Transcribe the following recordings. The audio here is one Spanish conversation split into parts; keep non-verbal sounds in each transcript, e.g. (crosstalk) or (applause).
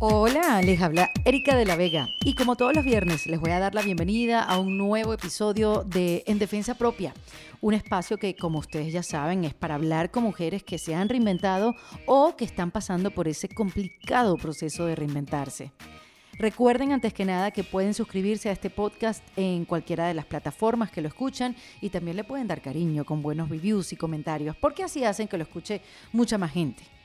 Hola, les habla Erika de la Vega y como todos los viernes les voy a dar la bienvenida a un nuevo episodio de En Defensa Propia, un espacio que como ustedes ya saben es para hablar con mujeres que se han reinventado o que están pasando por ese complicado proceso de reinventarse. Recuerden antes que nada que pueden suscribirse a este podcast en cualquiera de las plataformas que lo escuchan y también le pueden dar cariño con buenos reviews y comentarios porque así hacen que lo escuche mucha más gente.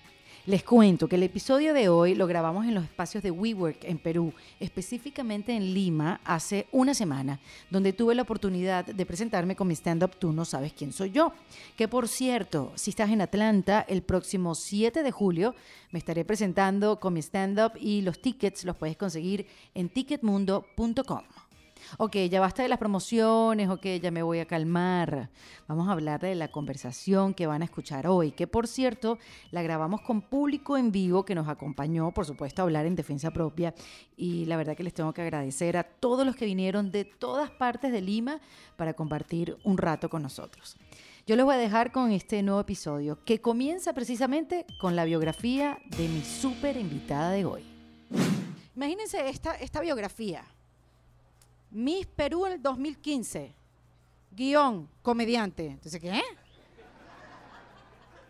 Les cuento que el episodio de hoy lo grabamos en los espacios de WeWork en Perú, específicamente en Lima, hace una semana, donde tuve la oportunidad de presentarme con mi stand-up Tú no sabes quién soy yo. Que por cierto, si estás en Atlanta, el próximo 7 de julio me estaré presentando con mi stand-up y los tickets los puedes conseguir en ticketmundo.com ok, ya basta de las promociones, ok, ya me voy a calmar. Vamos a hablar de la conversación que van a escuchar hoy, que por cierto la grabamos con público en vivo que nos acompañó, por supuesto, a hablar en defensa propia. Y la verdad que les tengo que agradecer a todos los que vinieron de todas partes de Lima para compartir un rato con nosotros. Yo les voy a dejar con este nuevo episodio que comienza precisamente con la biografía de mi súper invitada de hoy. Imagínense esta, esta biografía. Miss Perú el 2015. Guión, comediante. Entonces, ¿qué?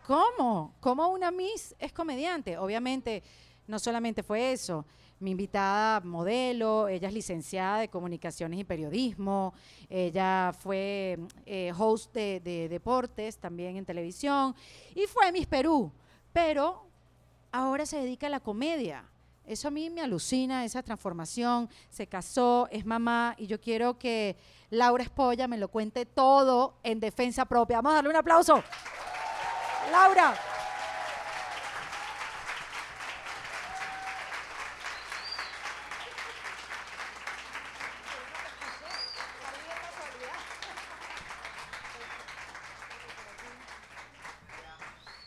¿Cómo? ¿Cómo una Miss es comediante? Obviamente, no solamente fue eso. Mi invitada modelo, ella es licenciada de comunicaciones y periodismo, ella fue eh, host de deportes también en televisión y fue Miss Perú, pero ahora se dedica a la comedia. Eso a mí me alucina, esa transformación. Se casó, es mamá y yo quiero que Laura Espolla me lo cuente todo en defensa propia. Vamos a darle un aplauso. Laura.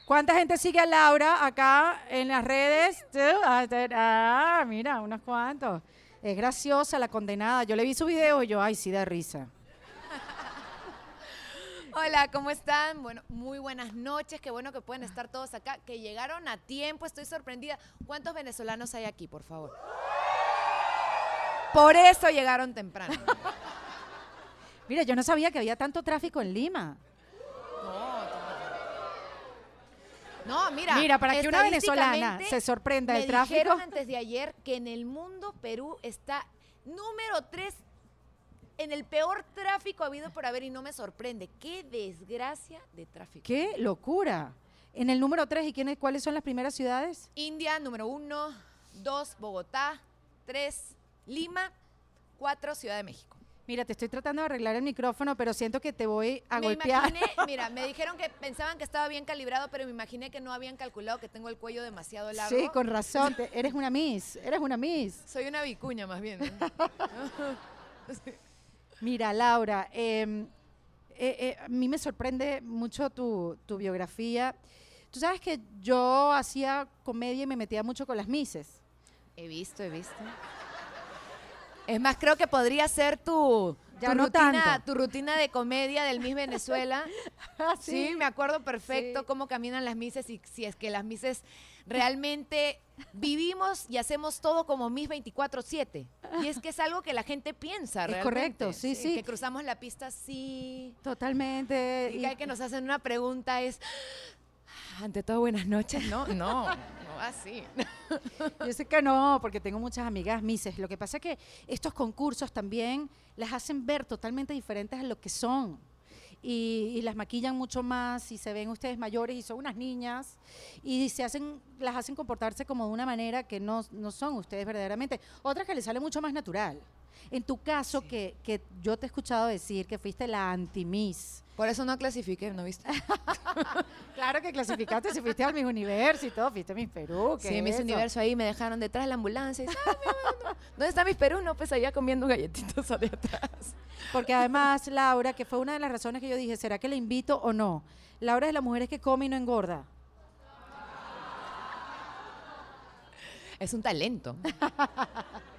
¿Cuánta gente sigue a Laura acá en las redes? Ah, mira, unos cuantos. Es graciosa la condenada. Yo le vi su video y yo, ay, sí da risa. Hola, ¿cómo están? Bueno, muy buenas noches. Qué bueno que pueden estar todos acá, que llegaron a tiempo. Estoy sorprendida. ¿Cuántos venezolanos hay aquí, por favor? Por eso llegaron temprano. (laughs) Mira, yo no sabía que había tanto tráfico en Lima. No, mira. Mira, para que una venezolana se sorprenda del tráfico. Me dijeron antes de ayer que en el mundo Perú está número 3 en el peor tráfico habido por haber y no me sorprende. Qué desgracia de tráfico. Qué locura. En el número 3, ¿y quiénes, cuáles son las primeras ciudades? India, número 1, 2, Bogotá, 3, Lima, 4, Ciudad de México. Mira, te estoy tratando de arreglar el micrófono, pero siento que te voy a golpear. (laughs) mira, me dijeron que pensaban que estaba bien calibrado, pero me imaginé que no habían calculado que tengo el cuello demasiado largo. Sí, con razón. eres una Miss, eres una Miss. (laughs) Soy una vicuña más bien. (laughs) Mira, Laura, em, eh, eh, a mí me sorprende mucho tu, tu biografía. Tú sabes que yo hacía comedia y me metía mucho con las Misses. He visto, he visto. Es más, creo que podría ser tu, rutina, tu rutina de comedia del Miss Venezuela. (laughs) Ah, ¿Sí? me acuerdo perfecto cómo caminan las Misses y si es que las Misses realmente vivimos y hacemos todo como Miss 24-7. Y es que es algo que la gente piensa, Es correcto, sí, sí, Que cruzamos la pista, sí. Totalmente. Y, y que nos hacen una pregunta es, ante todo, buenas noches. No, no, no (laughs) así. Yo sé que no, porque tengo muchas amigas mises. Lo que pasa es que estos concursos también las hacen ver totalmente diferentes a lo que son. Y, las maquillan mucho más y se ven ustedes mayores y son unas niñas y se hacen las hacen comportarse como de una manera que no, no son ustedes verdaderamente. Otras que les sale mucho más natural. En tu caso, que, que yo te he escuchado decir que fuiste la anti-miss, por eso no clasifiqué, ¿no viste? (laughs) claro que clasificaste, si fuiste al Miss Universo y todo, fuiste a Miss Perú. sí, Miss Universo ahí me dejaron detrás de la ambulancia. Y, ah, ¿Dónde está Miss Perú? No, pues allá comiendo galletitos (laughs) allá atrás. Porque además, Laura, que fue una de las razones que yo dije, ¿será que le invito o no? Laura es de las mujeres que come y no engorda. Es un talento. (laughs)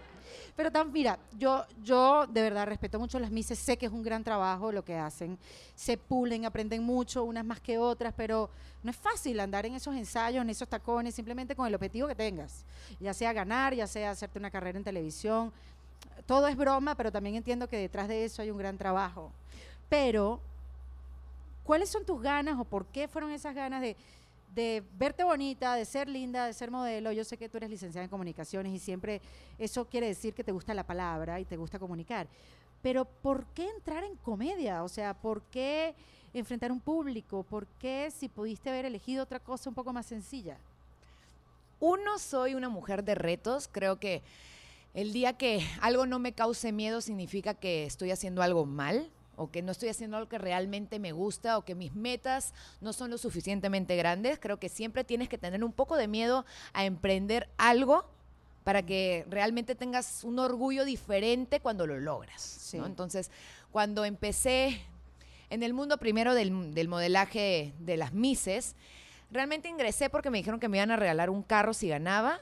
Pero tan, mira, yo, yo de verdad respeto mucho las mises, sé que es un gran trabajo lo que hacen, se pulen, aprenden mucho, unas más que otras, pero no es fácil andar en esos ensayos, en esos tacones, simplemente con el objetivo que tengas, ya sea ganar, ya sea hacerte una carrera en televisión, todo es broma, pero también entiendo que detrás de eso hay un gran trabajo. Pero, ¿cuáles son tus ganas o por qué fueron esas ganas de de verte bonita, de ser linda, de ser modelo. Yo sé que tú eres licenciada en comunicaciones y siempre eso quiere decir que te gusta la palabra y te gusta comunicar. Pero ¿por qué entrar en comedia? O sea, ¿por qué enfrentar un público? ¿Por qué si pudiste haber elegido otra cosa un poco más sencilla? Uno, soy una mujer de retos. Creo que el día que algo no me cause miedo significa que estoy haciendo algo mal o que no estoy haciendo algo que realmente me gusta o que mis metas no son lo suficientemente grandes. Creo que siempre tienes que tener un poco de miedo a emprender algo para que realmente tengas un orgullo diferente cuando lo logras. Entonces, cuando empecé en el mundo primero del, del modelaje de las Mises, realmente ingresé porque me dijeron que me iban a regalar un carro si ganaba.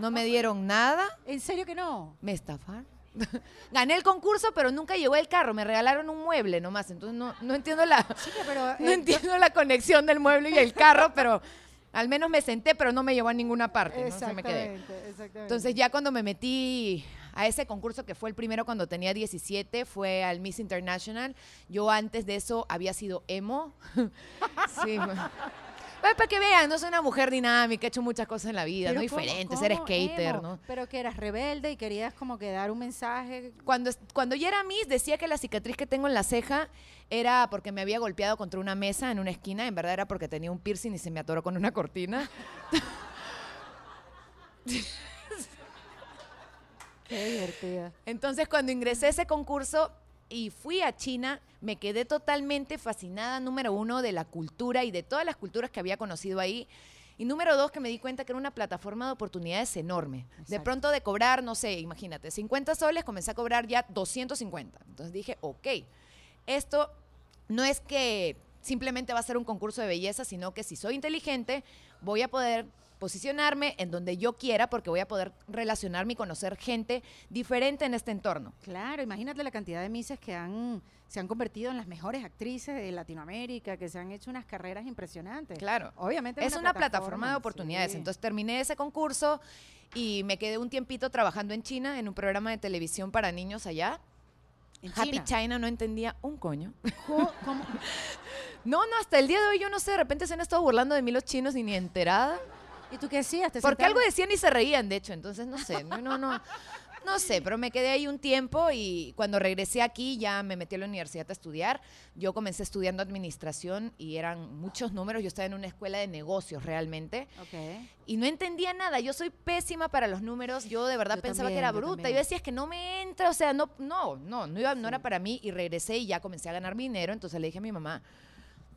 No me dieron nada. ¿En serio que no? Me estafaron. (laughs) Gané el concurso, pero nunca llegó el carro. Me regalaron un mueble nomás. Entonces no, entiendo la, (laughs) no eh, entiendo la conexión del mueble y el carro, (laughs) pero al menos me senté, pero no me llevó a ninguna parte. Entonces ya cuando me metí a ese concurso que fue el primero cuando tenía 17, fue al Miss International. Yo antes de eso había sido emo. sí, para que vean, no soy una mujer dinámica, he hecho muchas cosas en la vida, no diferente, ser skater, ¿no? Pero que eras rebelde y querías como que dar un mensaje. Cuando, cuando yo era Miss, decía que la cicatriz que tengo en la ceja era porque me había golpeado contra una mesa en una esquina, en verdad era porque tenía un piercing y se me atoró con una cortina. (laughs) Qué divertida. Entonces, cuando ingresé a ese concurso, y fui a China, me quedé totalmente fascinada, número uno, de la cultura y de todas las culturas que había conocido ahí. Y número dos, que me di cuenta que era una plataforma de oportunidades enorme. De pronto de cobrar, no sé, imagínate, 50 soles, comencé a cobrar ya 250. Entonces dije, ok, esto no es que simplemente va a ser un concurso de belleza, sino que si soy inteligente, voy a poder posicionarme en donde yo quiera porque voy a poder relacionarme y conocer gente diferente en este entorno. Claro, imagínate la cantidad de mises que han se han convertido en las mejores actrices de Latinoamérica, que se han hecho unas carreras impresionantes. Claro. Obviamente. Es una, plataforma, de oportunidades. Entonces terminé ese concurso y me quedé un tiempito trabajando en China en un programa de televisión para niños allá. Happy China? no entendía un coño. ¿Cómo? (laughs) no, no, hasta el día de hoy yo no sé, de repente se han estado burlando de mí los chinos y ni enterada. ¿Y tú qué hacías? Porque algo decían y se reían, de hecho, entonces no sé, no, no, no. No sé, pero me quedé ahí un tiempo y cuando regresé aquí ya me metí a la universidad a estudiar. Yo comencé estudiando administración y eran muchos números. Yo estaba en una escuela de negocios realmente. Y no entendía nada. Yo soy pésima para los números. Yo de verdad pensaba que era bruta. Y yo decía, es que no me entra. O sea, no, no, no, no, iba, no era para mí. Y regresé y ya comencé a ganar dinero. Entonces le dije a mi mamá,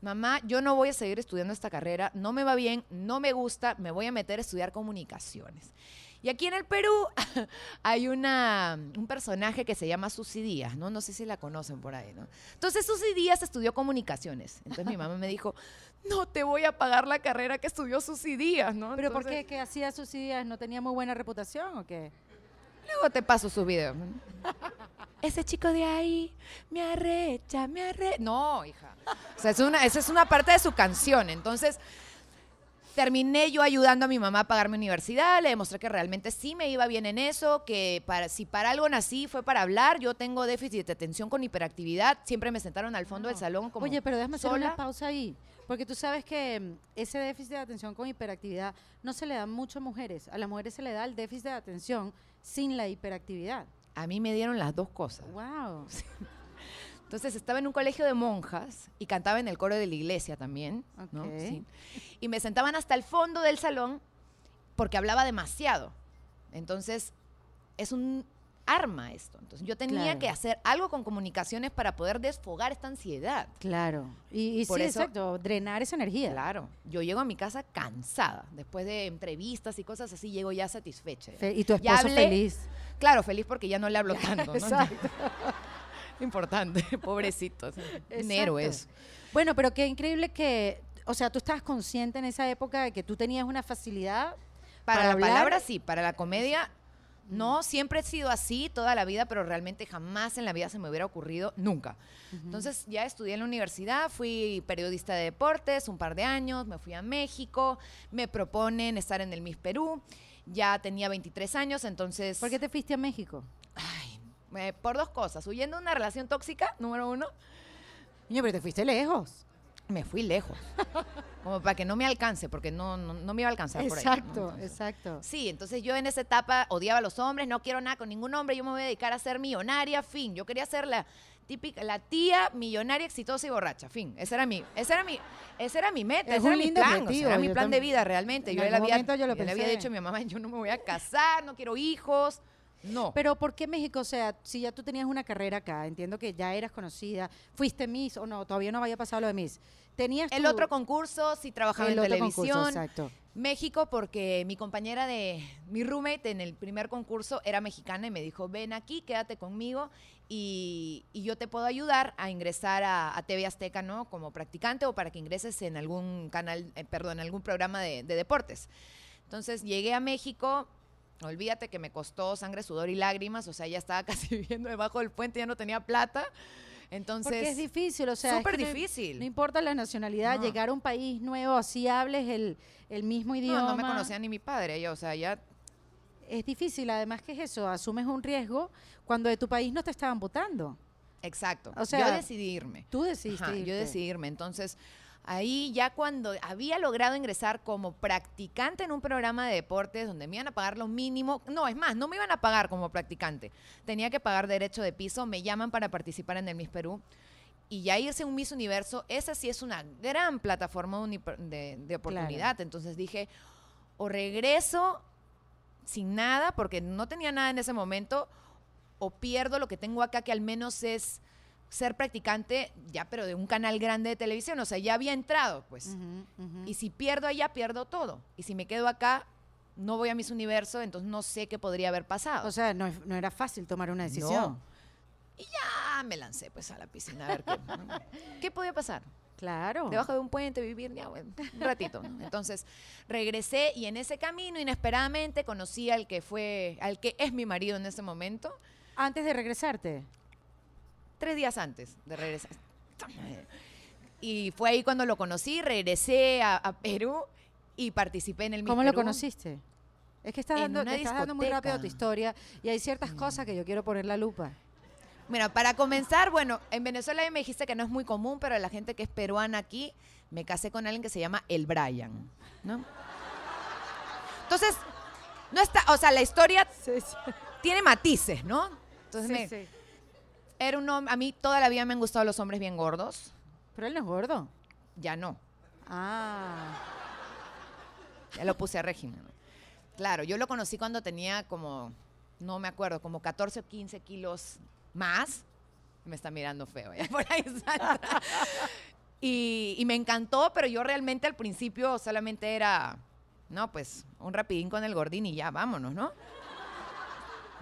mamá, yo no voy a seguir estudiando esta carrera, no me va bien, no me gusta, me voy a meter a estudiar comunicaciones. Y aquí en el Perú (laughs) hay una, un personaje que se llama Susy Díaz, ¿no? No sé si la conocen por ahí, ¿no? Entonces Susy Díaz estudió comunicaciones. Entonces mi mamá me dijo, (laughs) no te voy a pagar la carrera que estudió Susy Díaz, ¿no? ¿Pero por qué? ¿Qué hacía Susy Díaz? ¿No tenía muy buena reputación o qué? Luego te paso su video. Ese chico de ahí me arrecha, me arrecha. No, hija. O sea, es una, esa es una parte de su canción. Entonces, terminé yo ayudando a mi mamá a pagar mi universidad, le demostré que realmente sí me iba bien en eso, que para, si para algo nací fue para hablar, yo tengo déficit de atención con hiperactividad, siempre me sentaron al fondo del salón como Oye, pero déjame hacer una pausa ahí, porque tú sabes que mm, ese déficit de atención con hiperactividad no se le da mucho a mujeres, a las mujeres se le da el déficit de atención sin la hiperactividad. A mí me dieron las dos cosas. Wow. (laughs) Entonces estaba en un colegio de monjas y cantaba en el coro de la iglesia también. Y me sentaban hasta el fondo del salón porque hablaba demasiado. Entonces es un arma esto. Entonces yo tenía que hacer algo con comunicaciones para poder desfogar esta ansiedad. Claro. Y, Por sí, eso, exacto, drenar esa energía. Claro. Yo llego a mi casa cansada. Después de entrevistas y cosas así, llego ya satisfecha. y tu esposo feliz. Claro, feliz porque ya no le hablo (laughs) tanto. (laughs) (laughs) Exacto. Importante, pobrecito. Un héroe Bueno, pero qué increíble que, o sea, tú estabas consciente en esa época de que tú tenías una facilidad para, la palabra, sí, para la comedia No, siempre he sido así toda la vida, pero realmente jamás en la vida se me hubiera ocurrido, nunca. Entonces ya estudié en la universidad, fui periodista de deportes un par de años, me fui a México, me proponen estar en el Miss Perú, ya tenía 23 años, entonces... ¿Por qué te fuiste a México? Ay, eh, por dos cosas, huyendo de una relación tóxica, número uno. Niño, pero te fuiste lejos. Me fui lejos. (laughs) Como para que no me alcance, porque no, no, me iba a alcanzar por ahí. Exacto, exacto. Sí, entonces yo en esa etapa odiaba a los hombres, no quiero nada con ningún hombre, yo me voy a dedicar a ser millonaria, fin. Yo quería ser la típica, la tía millonaria, exitosa y borracha, fin. Ese era mi, ese era mi, ese era mi meta, ese era mi plan, era mi plan de vida realmente. yo, le había, yo, le había dicho a mi mamá, yo no me voy a casar, no quiero hijos. No. Pero ¿por qué México? O sea, si ya tú tenías una carrera acá, entiendo que ya eras conocida, fuiste Miss o no, todavía no había pasado lo de Miss. Tenías el otro concurso, sí trabajaba en televisión. exacto. México porque mi compañera de, mi roommate en el primer concurso era mexicana y me dijo, ven aquí, quédate conmigo y, yo te puedo ayudar a ingresar a, TV Azteca, ¿no? Como practicante o para que ingreses en algún canal, eh, perdón, en algún programa de, de deportes. Entonces llegué a México, olvídate que me costó sangre, sudor y lágrimas, o sea, ya estaba (laughs) casi viviendo debajo del puente, ya no tenía plata. Entonces, Porque es difícil, o sea, súper difícil. No, importa la nacionalidad, llegar a un país nuevo, así hables el, el mismo idioma. No, no me conocía ni mi padre, yo, o sea, ya es difícil, además que es eso, asumes un riesgo cuando de tu país no te estaban votando. Exacto. O sea, yo decidí irme. Tú decidiste. yo decidí irme. Entonces, ahí ya cuando había logrado ingresar como practicante en un programa de deportes donde me iban a pagar lo mínimo, no, es más, no me iban a pagar como practicante, tenía que pagar derecho de piso, me llaman para participar en el Miss Perú y ya irse a un Miss Universo, esa sí es una gran plataforma de, oportunidad. Entonces dije, o regreso sin nada, porque no tenía nada en ese momento, o pierdo lo que tengo acá, que al menos es ser practicante ya, pero de un canal grande de televisión, o sea, ya había entrado, pues. Y si pierdo allá, pierdo todo. Y si me quedo acá, no voy a mis universo, entonces no sé qué podría haber pasado. O sea, no, era fácil tomar una decisión. Y ya me lancé pues a la piscina a ver qué, (laughs) qué podía pasar. Claro. Debajo de un puente, vivir ya, un ratito. Entonces regresé y en ese camino, inesperadamente, conocí al que fue, al que es mi marido en ese momento. Antes de regresarte. Tres días antes de regresar. Y fue ahí cuando lo conocí, regresé a, Perú y participé en el ¿Cómo lo conociste? Es que estás dando, estás dando muy rápido tu historia y hay ciertas mm. cosas que yo quiero poner la lupa. Mira, para comenzar, bueno, en Venezuela me dijiste que no es muy común, pero la gente que es peruana aquí, me casé con alguien que se llama El Brian, ¿no? Entonces, no está, o sea, la historia tiene matices, ¿no? Entonces, sí, era un hombre, a mí toda la vida me han gustado los hombres bien gordos. Pero él no es gordo. Ya no. Ah. Ya lo puse a régimen. Claro, yo lo conocí cuando tenía como, no me acuerdo, como 14 o 15 kilos más, me está mirando feo, ya (laughs) por ahí y, y me encantó, pero yo realmente al principio solamente era, no, pues un rapidín con el gordín y ya, vámonos, ¿no?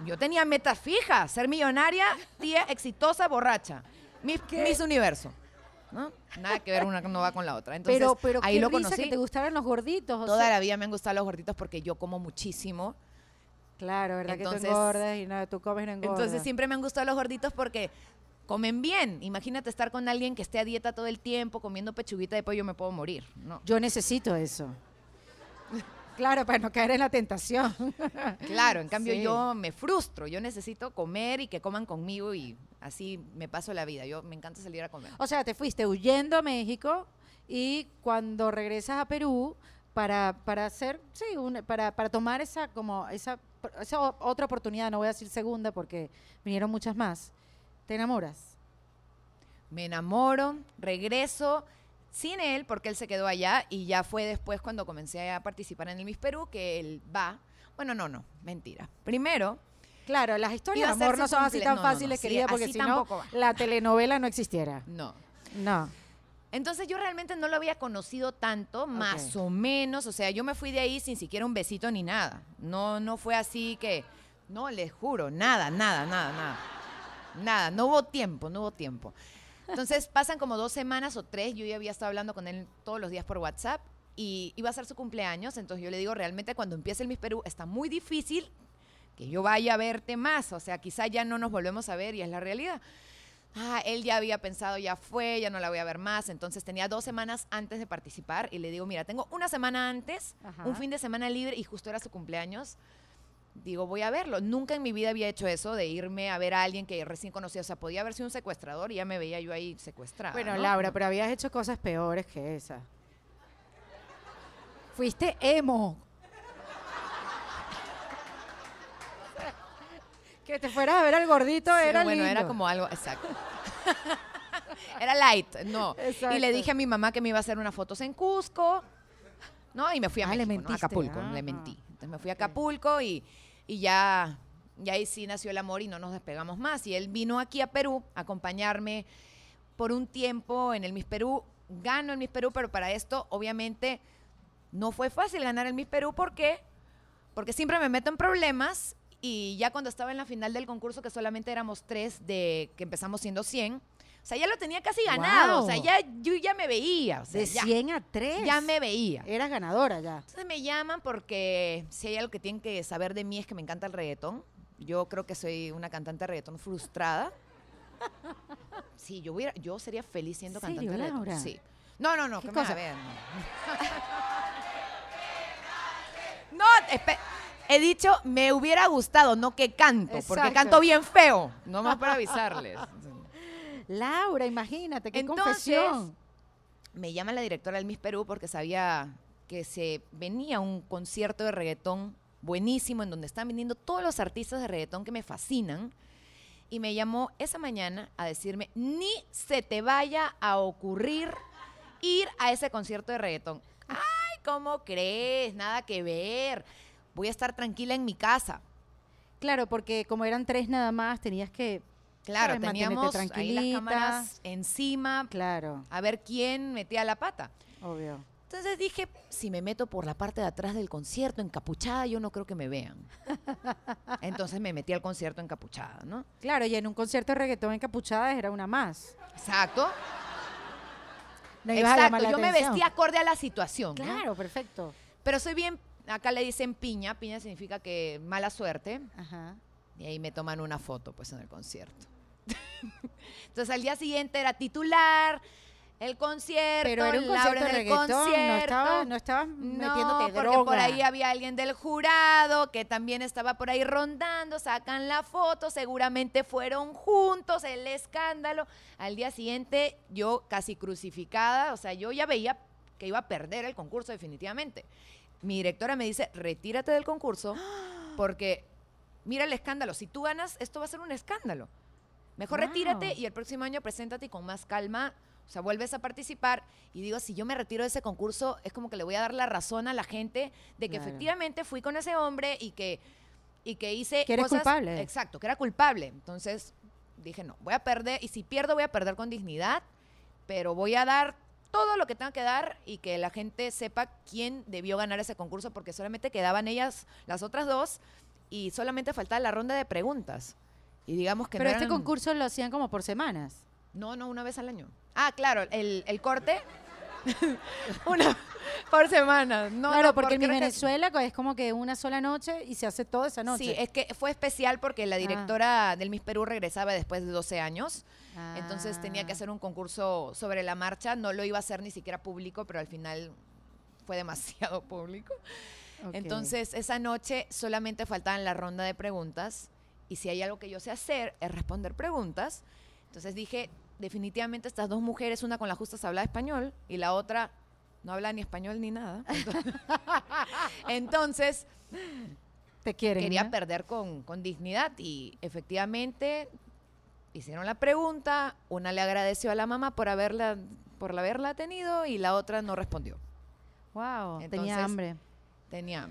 Yo tenía metas fijas, ser millonaria, tía exitosa, borracha. Mis, mis universo. ¿no? Nada que ver una no va con la otra. Entonces, pero, pero ahí lo conocí. que te gustaran los gorditos. Toda la vida me han gustado los gorditos porque yo como muchísimo. Claro, ¿verdad? que tú engordas y nada, tú comes y no engordas. Entonces siempre me han gustado los gorditos porque comen bien. Imagínate estar con alguien que esté a dieta todo el tiempo, comiendo pechuguita de pollo, me puedo morir. No. Yo necesito eso. Claro, para no caer en la tentación. (laughs) Claro, en cambio yo me frustro, yo necesito comer y que coman conmigo y así me paso la vida. Yo me encanta salir a comer. O sea, te fuiste huyendo a México y cuando regresas a Perú para, para hacer, sí, para, para tomar esa como esa esa otra oportunidad, no voy a decir segunda porque vinieron muchas más, ¿te enamoras? Me enamoro, regreso sin él porque él se quedó allá y ya fue después cuando comencé a participar en el Miss Perú que él va. Bueno, no, no, mentira. Primero, Claro, las historias de amor no son así tan fáciles, querida, porque si no, la telenovela no existiera. No. No. Entonces yo realmente no lo había conocido tanto, más o menos. O sea, yo me fui de ahí sin siquiera un besito ni nada. No, no fue así que, no, les juro, nada, nada, nada, nada. Nada, no hubo tiempo, no hubo tiempo. Entonces pasan como dos semanas o tres, yo ya había estado hablando con él todos los días por WhatsApp y iba a ser su cumpleaños, entonces yo le digo, realmente cuando empiece el Miss Perú está muy difícil que yo vaya a verte más, o sea, quizá ya no nos volvemos a ver y es la realidad. Ah, él ya había pensado, ya fue, ya no la voy a ver más, entonces tenía dos semanas antes de participar y le digo, mira, tengo una semana antes, un fin de semana libre y justo era su cumpleaños digo, voy a verlo. Nunca en mi vida había hecho eso de irme a ver a alguien que recién conocía. O sea, podía haber sido un secuestrador y ya me veía yo ahí secuestrada. Bueno, Laura, pero habías hecho cosas peores que esa. Fuiste emo. que te fueras a ver al gordito era bueno, era como algo, exacto. (laughs) era light, no. Y le dije a mi mamá que me iba a hacer unas fotos en Cusco, ¿no? Y me fui a, ah, Acapulco, le ah. mentí. Entonces me fui a Acapulco y y ya, ya ahí sí nació el amor y no nos despegamos más. Y él vino aquí a Perú a acompañarme por un tiempo en el Miss Perú. Gano el Miss Perú, pero para esto obviamente no fue fácil ganar el Miss Perú. ¿Por qué? Porque siempre me meto en problemas y ya cuando estaba en la final del concurso, que solamente éramos tres de que empezamos siendo 100, o sea, ya lo tenía casi ganado. O sea, ya, yo ya me veía. de 100 a 3. Ya me veía. Eras ganadora ya. Entonces me llaman porque si hay algo que tienen que saber de mí es que me encanta el reggaetón. Yo creo que soy una cantante de reggaetón frustrada. Sí, yo, hubiera, yo sería feliz siendo cantante de reggaetón. Sí. No, no, no, ¿Qué que cosa? me No, (laughs) he dicho me hubiera gustado, no que canto, porque canto bien feo, no más para avisarles. Laura, imagínate, qué confesión. Me llama la directora del Miss Perú porque sabía que se venía un concierto de reggaetón buenísimo en donde están viniendo todos los artistas de reggaetón que me fascinan. Y me llamó esa mañana a decirme, ni se te vaya a ocurrir ir a ese concierto de reggaetón. Ay, ¿cómo crees? Nada que ver. Voy a estar tranquila en mi casa. Claro, porque como eran tres nada más, tenías que Claro, teníamos ahí las cámaras encima. Claro. A ver quién metía la pata. Obvio. Entonces dije, si me meto por la parte de atrás del concierto encapuchada, yo no creo que me vean. (laughs) Entonces me metí al concierto encapuchada, ¿no? Claro, y en un concierto de reggaetón encapuchada era una más. Exacto. Exacto, yo me vestí acorde a la situación. Claro, perfecto. Pero soy bien, acá le dicen piña, piña significa que mala suerte. Ajá. Y ahí me toman una foto, pues, en el concierto. (laughs) Entonces al día siguiente era titular, el concierto, pero era un concierto de concierto. no estabas no porque por ahí había alguien del jurado que también estaba por ahí rondando, sacan la foto, seguramente fueron juntos, el escándalo. Al día siguiente yo casi crucificada, o sea, yo ya veía que iba a perder el concurso definitivamente. Mi directora me dice, retírate del concurso (gasps) porque mira el escándalo, si tú ganas, esto va a ser un escándalo. Mejor retírate y el próximo año preséntate con más calma. O sea, vuelves a participar y digo, si yo me retiro de ese concurso, es como que le voy a dar la razón a la gente de que efectivamente fui con ese hombre y que, y que hice que eres culpable. Exacto, que era culpable. Entonces dije, no, voy a perder, y si pierdo voy a perder con dignidad, pero voy a dar todo lo que tenga que dar y que la gente sepa quién debió ganar ese concurso, porque solamente quedaban ellas, las otras dos, y solamente faltaba la ronda de preguntas. Y digamos que Pero este concurso lo hacían como por semanas. No, no, una vez al año. Ah, claro, el, corte. (laughs) una por semana. No, claro, porque en Venezuela es como que una sola noche y se hace toda esa noche. Sí, es que fue especial porque la ah. directora del Miss Perú regresaba después de 12 años. Entonces tenía que ah. hacer un concurso sobre la marcha. No lo iba a hacer ni siquiera público, pero al final fue demasiado (laughs) público. Entonces, esa noche solamente faltaban la ronda de preguntas y si hay algo que yo sé hacer es responder preguntas. Entonces dije, definitivamente estas dos mujeres, una con la justa habla español y la otra no habla ni español ni nada. (laughs) (laughs) Entonces, te quieren, quería perder con, con dignidad y efectivamente hicieron la pregunta, una le agradeció a la mamá por haberla por haberla tenido y la otra no respondió. Wow, tenía hambre. Tenía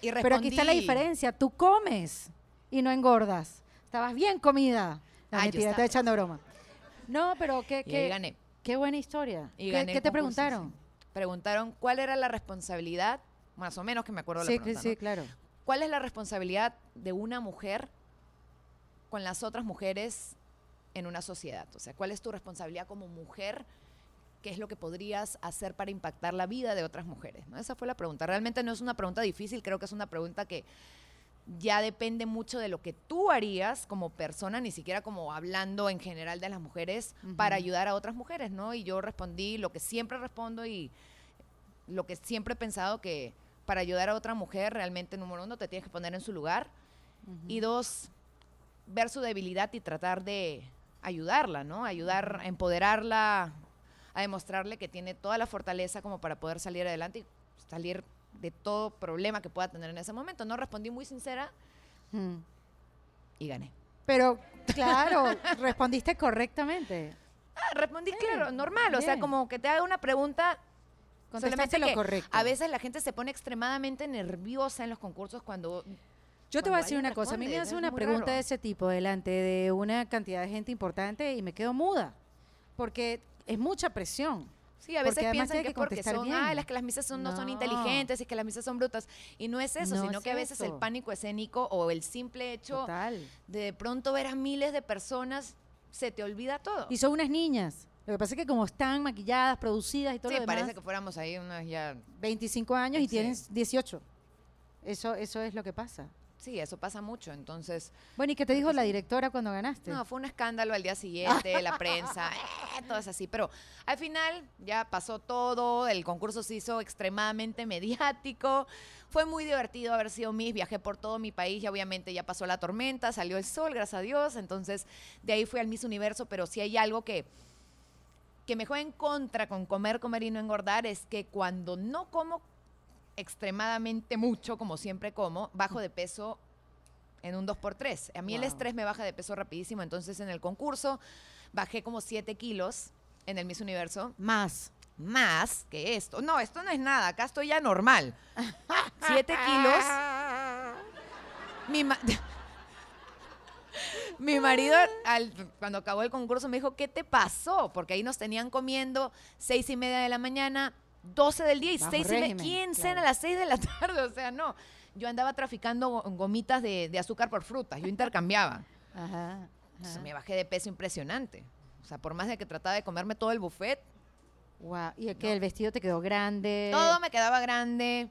Y Pero aquí está la diferencia. Tú comes y no engordas. Estabas bien comida. La ah, mentira, estoy echando broma. (laughs) No, pero qué, qué, gané. qué buena historia. ¿Qué, te preguntaron? Preguntaron cuál era la responsabilidad, más o menos que me acuerdo sí, la pregunta, Sí, claro. ¿Cuál es la responsabilidad de una mujer con las otras mujeres en una sociedad? O sea, ¿cuál es tu responsabilidad como mujer qué es lo que podrías hacer para impactar la vida de otras mujeres? ¿no? Esa fue la pregunta. Realmente no es una pregunta difícil, creo que es una pregunta que ya depende mucho de lo que tú harías como persona, ni siquiera como hablando en general de las mujeres, para ayudar a otras mujeres, ¿no? Y yo respondí lo que siempre respondo y lo que siempre he pensado que para ayudar a otra mujer, realmente, número uno, te tienes que poner en su lugar. Y dos, ver su debilidad y tratar de ayudarla, ¿no? Ayudar a empoderarla, a demostrarle que tiene toda la fortaleza como para poder salir adelante y salir de todo problema que pueda tener en ese momento. No respondí muy sincera mm. y gané. Pero, claro, (laughs) respondiste correctamente. Ah, respondí, claro, normal. O sea, como que te haga una pregunta. Contestaste lo correcto. A veces la gente se pone extremadamente nerviosa en los concursos cuando. Yo te voy a decir una cosa. A mí me hace una pregunta de ese tipo delante de una cantidad de gente importante y me quedo muda. Porque es mucha presión. Sí, a veces piensan que, es porque son, ah, las que las misas son, no. son inteligentes y que las misas son brutas. Y no es eso, sino que a veces el pánico escénico o el simple hecho de de pronto ver a miles de personas, se te olvida todo. Y son unas niñas. Lo que pasa es que como están maquilladas, producidas y todo sí, lo demás. parece que fuéramos ahí unas ya... 25 años y tienes 18. Eso, eso es lo que pasa. Sí, eso pasa mucho, entonces... Bueno, ¿y qué te dijo la directora cuando ganaste? No, fue un escándalo al día siguiente, la prensa, (laughs) eh, todo es así, pero al final ya pasó todo, el concurso se hizo extremadamente mediático, fue muy divertido haber sido Miss, viajé por todo mi país y obviamente ya pasó la tormenta, salió el sol, gracias a Dios, entonces de ahí fui al Miss Universo, pero si hay algo que que me juega en contra con comer, comer y no engordar es que cuando no como extremadamente mucho, como siempre como, bajo de peso en un 2x3. A mí el estrés me baja de peso rapidísimo, entonces en el concurso bajé como 7 kilos en el Miss Universo. Más. Más que esto. No, esto no es nada, acá estoy ya normal. (laughs) 7 kilos. Mi, (laughs) mi marido, cuando acabó el concurso, me dijo, ¿qué te pasó? Porque ahí nos tenían comiendo seis y media de la mañana, 12 del día y 6 y ¿Quién cena a las 6 de la (laughs) tarde? O sea, no. Yo andaba traficando gomitas de, azúcar por frutas. Yo intercambiaba. Ajá, me bajé de peso impresionante. O sea, por más de que trataba de comerme todo el buffet. Wow. ¿Y que el vestido te quedó grande? Todo me quedaba grande.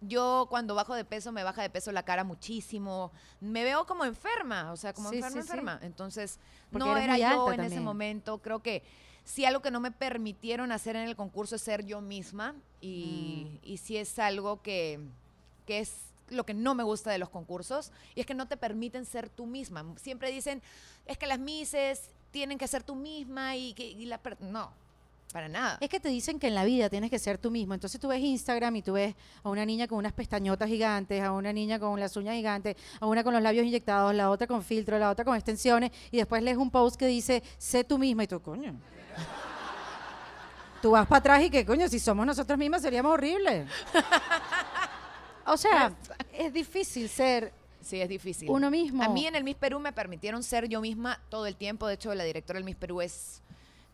Yo cuando bajo de peso me baja de peso la cara muchísimo. Me veo como enferma, o sea, como enferma, enferma. Entonces, no era yo en ese momento. Creo que sí algo que no me permitieron hacer en el concurso es ser yo misma y, mm. y sí es algo que, que es lo que no me gusta de los concursos y es que no te permiten ser tú misma. Siempre dicen, es que las mises tienen que ser tú misma y que y la no, para nada. Es que te dicen que en la vida tienes que ser tú mismo. Entonces tú ves Instagram y tú ves a una niña con unas pestañotas gigantes, a una niña con las uñas gigantes, a una con los labios inyectados, la otra con filtro, la otra con extensiones y después lees un post que dice, sé tú misma y tú, coño. Tú vas para atrás y que, coño, si somos nosotros mismas seríamos horribles. O sea, es difícil ser Sí, es difícil. Uno mismo. A mí en el Miss Perú me permitieron ser yo misma todo el tiempo. De hecho, la directora del Miss Perú es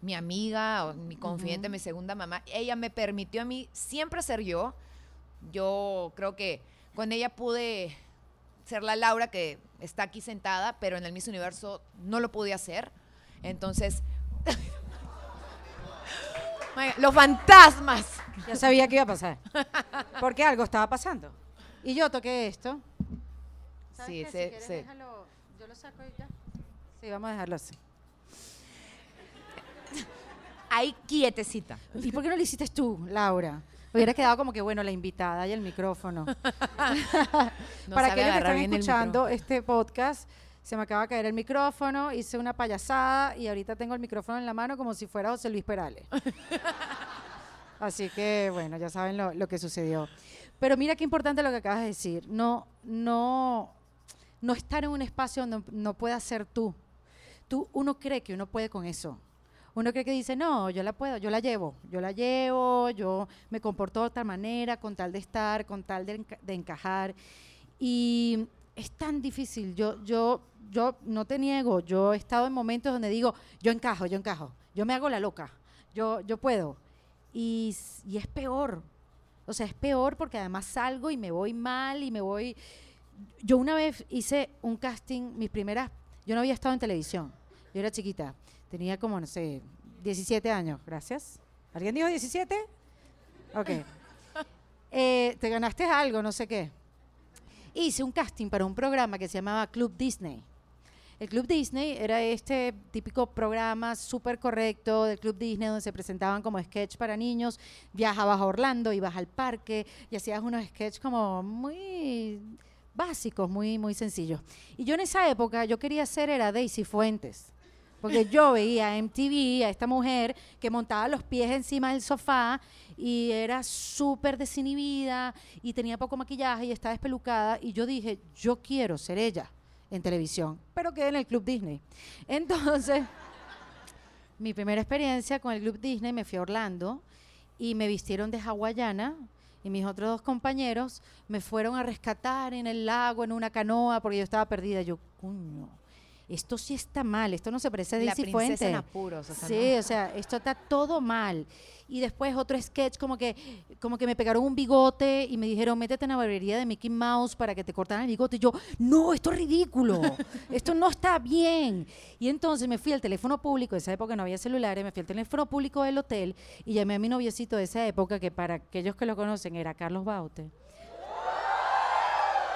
mi amiga, o mi confidente, mi segunda mamá. Ella me permitió a mí siempre ser yo. Yo creo que con ella pude ser la Laura que está aquí sentada, pero en el Miss Universo no lo pude hacer. Entonces, (laughs) los fantasmas. Ya sabía que iba a pasar. Porque algo estaba pasando. Y yo toqué esto. Sí, sí, sí. yo lo saco y ya. Sí, vamos a dejarlo así. Ahí quietecita. ¿Y por qué no lo hiciste tú, Laura? Hubiera quedado como que, bueno, la invitada y el micrófono. (laughs) Para aquellos que están escuchando este podcast, se me acaba de caer el micrófono, hice una payasada y ahorita tengo el micrófono en la mano como si fuera José Luis Perales. (laughs) Así que, bueno, ya saben lo, que sucedió. Pero mira qué importante lo que acabas de decir. No, no, no estar en un espacio donde no puedas ser tú. Tú, uno cree que uno puede con eso. Uno cree que dice, no, yo la puedo, yo la llevo, yo la llevo, yo me comporto de otra manera, con tal de estar, con tal de, de encajar. Y es tan difícil. Yo, yo, yo no te niego, yo he estado en momentos donde digo, yo encajo, yo encajo, yo me hago la loca, yo, yo puedo. Y, y es peor. O sea, es peor porque además salgo y me voy mal y me voy... Yo una vez hice un casting, mis primeras... Yo no había estado en televisión, yo era chiquita, tenía como, no sé, 17 años, gracias. ¿Alguien dijo 17? Ok. Eh, te ganaste algo, no sé qué. Hice un casting para un programa que se llamaba Club Disney. El Club Disney era este típico programa súper correcto del Club Disney donde se presentaban como sketch para niños. Viajabas a Orlando, ibas al parque y hacías unos sketch como muy básicos, muy, muy sencillos. Y yo en esa época, yo quería ser era Daisy Fuentes. Porque yo veía en MTV a esta mujer que montaba los pies encima del sofá y era súper desinhibida y tenía poco maquillaje y estaba espelucada. Y yo dije, yo quiero ser ella en televisión, pero quedé en el Club Disney. Entonces, mi primera experiencia con el Club Disney me fui a Orlando y me vistieron de hawaiana y mis otros dos compañeros me fueron a rescatar en el lago, en una canoa, porque yo estaba perdida. Yo, cuño esto sí está mal, esto no se parece a Daisy Fuente. En apuros, o sea, sí, o sea, esto está todo mal. Y después otro sketch como que, como que me pegaron un bigote y me dijeron, métete en la barbería de Mickey Mouse para que te cortaran el bigote. Y yo, no, esto es ridículo, (laughs) esto no está bien. Y entonces me fui al teléfono público, en esa época no había celulares, me fui al teléfono público del hotel y llamé a mi noviecito de esa época, que para aquellos que lo conocen era Carlos Baute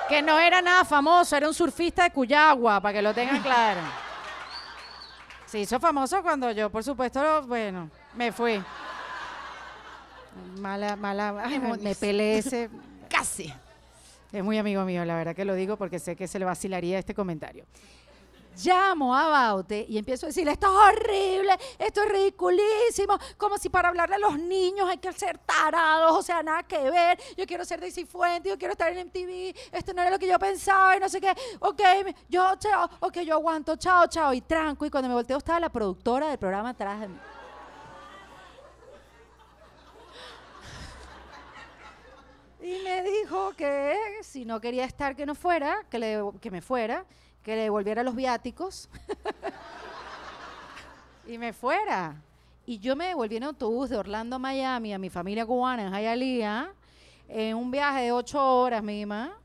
que no era nada famoso, era un surfista de Cuyagua, para que lo tengan claro. Se hizo famoso cuando yo, por supuesto, bueno, me fui. Mala, mala, me peleé ese. (laughs) Casi. Es muy amigo mío, la verdad que lo digo porque sé que se le vacilaría este comentario llamo a Baute y empiezo a decirle, esto es horrible, esto es ridiculísimo, como si para hablarle a los niños hay que ser tarados, o sea, nada que ver, yo quiero ser Daisy Fuente, yo quiero estar en MTV, esto no era lo que yo pensaba y no sé qué, ok, yo, chao, ok, yo aguanto, chao, chao, y tranco, y cuando me volteo estaba la productora del programa atrás de mí. Y me dijo que si no quería estar, que no fuera, que, le, que me fuera que le devolviera los viáticos (laughs) y me fuera. Y yo me devolví en autobús de Orlando a Miami a mi familia cubana en Hialeah en un viaje de ocho horas, mima,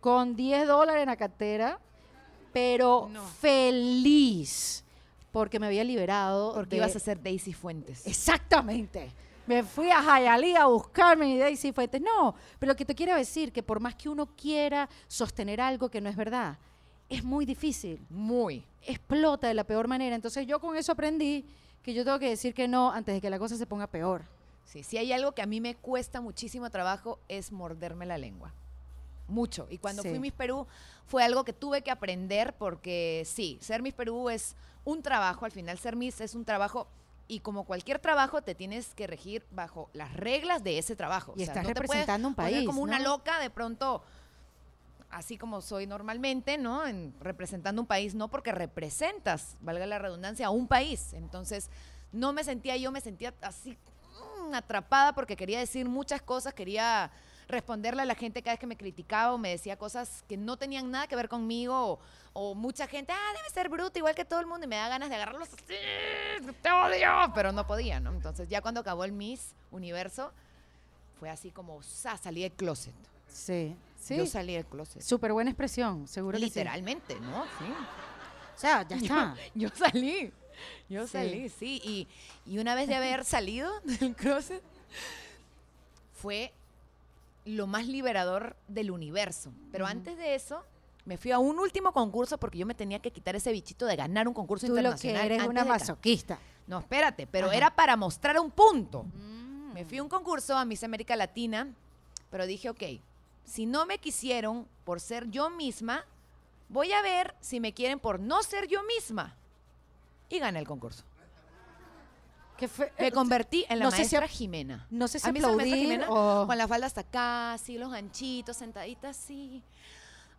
con 10 dólares en la cartera, pero feliz porque me había liberado. Porque ibas a ser Daisy Fuentes. Exactamente. Me fui a Hialeah a buscarme mi Daisy Fuentes. No, pero lo que te quiero decir que por más que uno quiera sostener algo que no es verdad, es muy difícil. Muy. Explota de la peor manera. Entonces yo con eso aprendí que yo tengo que decir que no antes de que la cosa se ponga peor. Sí, si hay algo que a mí me cuesta muchísimo trabajo es morderme la lengua. Mucho. Y cuando fui Miss Perú fue algo que tuve que aprender porque sí, ser Miss Perú es un trabajo, al final ser Miss es un trabajo y como cualquier trabajo te tienes que regir bajo las reglas de ese trabajo. Y estás representando un país. como una loca de pronto así como soy normalmente, ¿no? En, representando un país, no porque representas, valga la redundancia, a un país. Entonces, no me sentía yo, me sentía así mm, atrapada porque quería decir muchas cosas, quería responderle a la gente cada vez que me criticaba o me decía cosas que no tenían nada que ver conmigo o, mucha gente, ah, debe ser bruto igual que todo el mundo y me da ganas de agarrarlos te odio, pero no podía, ¿no? Entonces ya cuando acabó el Miss Universo fue así como, salí del closet. Sí. Yo salí del closet. Súper buena expresión, seguro Literalmente, que sí. ¿no? Sí. O sea, ya (laughs) está. Yo, salí. Yo salí, sí. Y, y una vez de haber (laughs) salido del closet, fue lo más liberador del universo. Pero antes de eso, me fui a un último concurso porque yo me tenía que quitar ese bichito de ganar un concurso Tú internacional. Lo que eres una masoquista. No, espérate, pero era para mostrar un punto. Mm. Me fui a un concurso a Miss América Latina, pero dije, ok, si no me quisieron por ser yo misma, voy a ver si me quieren por no ser yo misma. Y gané el concurso. me eh, convertí en la no maestra Jimena. No sé si aplaudir Jimena, con la falda hasta acá, así, los anchitos, sentaditas así.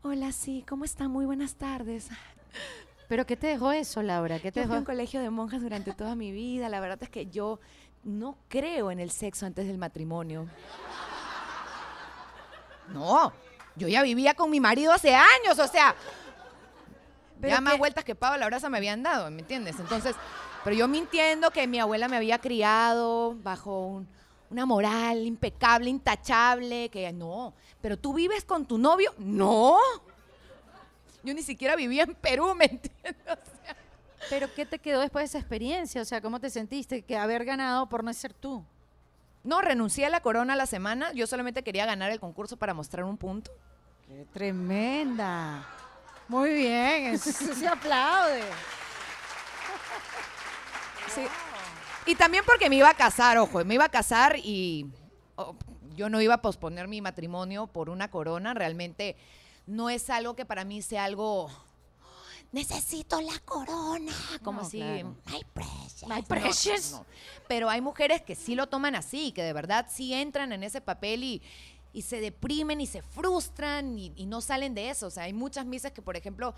Hola, sí, ¿cómo está? Muy buenas tardes. ¿Pero qué te dejó eso, Laura? ¿Qué te yo dejó? Fui un colegio de monjas durante toda mi vida. La verdad es que yo no creo en el sexo antes del matrimonio. No, yo ya vivía con mi marido hace años, o sea, ya más vueltas que Pablo Abraza me habían dado, ¿me entiendes? Entonces, pero yo mintiendo que mi abuela me había criado bajo una moral impecable, intachable, que no, pero tú vives con tu novio, no. Yo ni siquiera vivía en Perú, ¿me entiendes? pero ¿qué te quedó después de esa experiencia? O sea, ¿cómo te sentiste que haber ganado por no ser tú? No, renuncié a la corona la semana. Yo solamente quería ganar el concurso para mostrar un punto. Qué tremenda. Muy bien, eso (laughs) se aplaude. Sí. Y también porque me iba a casar, ojo, me iba a casar y oh, yo no iba a posponer mi matrimonio por una corona. Realmente no es algo que para mí sea algo necesito la corona. Como si, my precious. My precious. Pero hay mujeres que sí lo toman así, que de verdad sí entran en ese papel y, y se deprimen y se frustran y, y, no salen de eso. O sea, hay muchas misas que, por ejemplo,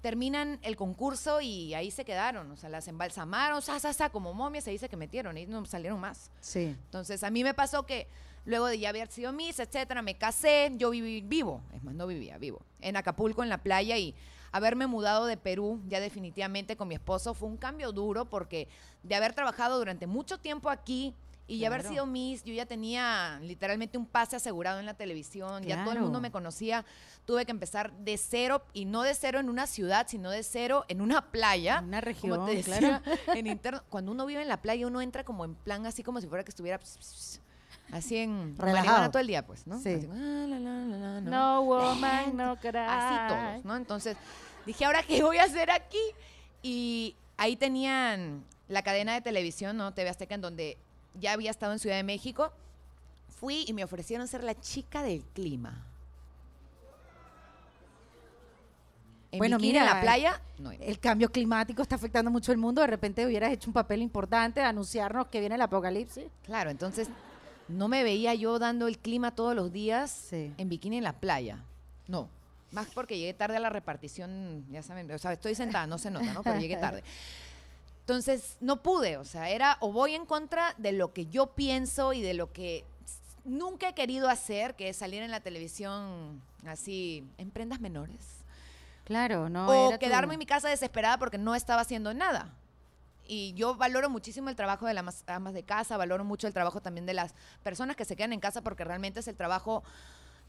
terminan el concurso y ahí se quedaron. O sea, las embalsamaron, sa, sa, sa, como momias, se dice que metieron y no salieron más. Sí. Entonces, a mí me pasó que luego de ya haber sido Miss, etcétera, me casé, yo viví vivo, es más, no vivía vivo, en Acapulco, en la playa y haberme mudado de Perú ya definitivamente con mi esposo fue un cambio duro porque de haber trabajado durante mucho tiempo aquí y ya haber sido Miss, yo ya tenía literalmente un pase asegurado en la televisión, ya todo el mundo me conocía, tuve que empezar de cero y no de cero en una ciudad, sino de cero en una playa. En una región, como te decía, en interno. Cuando uno vive en la playa, uno entra como en plan así como si fuera que estuviera así en relajado todo el día, pues, ¿no? Sí. Así, ah, la, la, la, no. no woman, no cry. Así todos, ¿no? Entonces dije, ¿ahora qué voy a hacer aquí? Y ahí tenían la cadena de televisión, ¿no? TV Azteca, en donde ya había estado en Ciudad de México. Fui y me ofrecieron ser la chica del clima. En bueno, bikini mira, en la playa, no. el cambio climático está afectando mucho el mundo. De repente hubieras hecho un papel importante, anunciarnos que viene el apocalipsis. Claro, entonces no me veía yo dando el clima todos los días Sí. en bikini en la playa. No. Más porque llegué tarde a la repartición, ya saben, o sea, estoy sentada, no se nota, ¿no? Pero llegué tarde. Entonces, no pude, o sea, era o voy en contra de lo que yo pienso y de lo que nunca he querido hacer, que es salir en la televisión así, en prendas menores. Claro, no. o era tu- quedarme en mi casa desesperada porque no estaba haciendo nada. Y yo valoro muchísimo el trabajo de las amas- de casa, valoro mucho el trabajo también de las personas que se quedan en casa porque realmente es el trabajo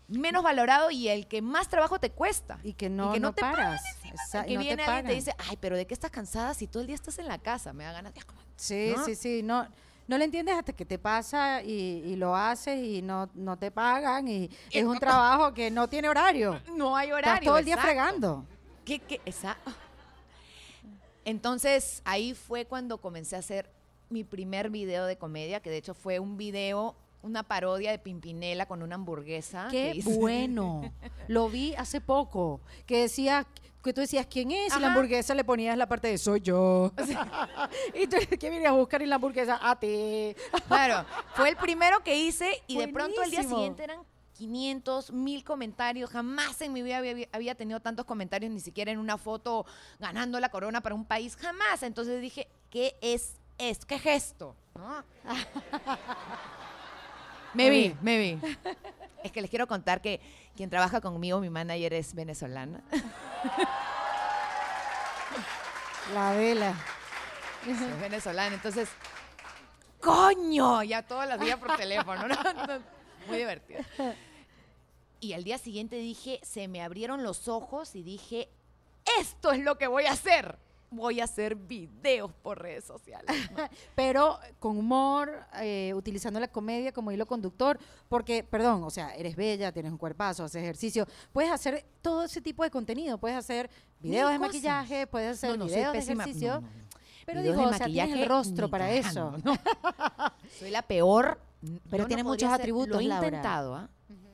menos valorado y el que más trabajo te cuesta. Y que no, que no no te paras. Esa- que no te viene alguien y te dice, ay, pero ¿de qué estás cansada si todo el día estás en la casa? Me da ganas de... Sí, ¿no? sí, sí. No, no lo entiendes hasta que te pasa y, y lo haces y no, no te pagan. Y es un trabajo que no tiene horario. No hay horario. Estás todo el día exacto. fregando. ¿Qué, qué? Exacto. Entonces ahí fue cuando comencé a hacer mi primer video de comedia, que de hecho fue un video, una parodia de Pimpinela con una hamburguesa. Qué bueno. (laughs) Lo vi hace poco. Que decía, que tú decías quién es y la hamburguesa le ponías la parte de soy yo. (laughs) y tú, ¿qué venías a buscar en la hamburguesa? A ti. Claro, fue el primero que hice y de pronto al día siguiente eran 500, 1000 comentarios. Jamás en mi vida había, había tenido tantos comentarios, ni siquiera en una foto ganando la corona para un país. Jamás. Entonces dije, ¿qué es esto? ¿Qué gesto? ¿No? (laughs) me vi, me vi. Es que les quiero contar que quien trabaja conmigo, mi manager, es venezolana. (laughs) La vela. es venezolana. Entonces, ¡coño! Ya todos los días por teléfono, ¿no? (laughs) Muy divertido. Y al día siguiente dije, se me abrieron los ojos y dije, esto es lo que voy a hacer. Voy a hacer videos por redes sociales. ¿no? (laughs) Pero con humor, eh, utilizando la comedia como hilo conductor, porque, perdón, o sea, eres bella, tienes un cuerpazo, haces ejercicio, puedes hacer todo ese tipo de contenido, puedes hacer videos de cosas. maquillaje, puedes hacer No, no, soy videos de ejercicio, pero digo, de o sea, tienes el rostro para eso. (laughs) Soy la peor. Pero tiene muchos atributos, Lo he Laura. intentado, ¿ah?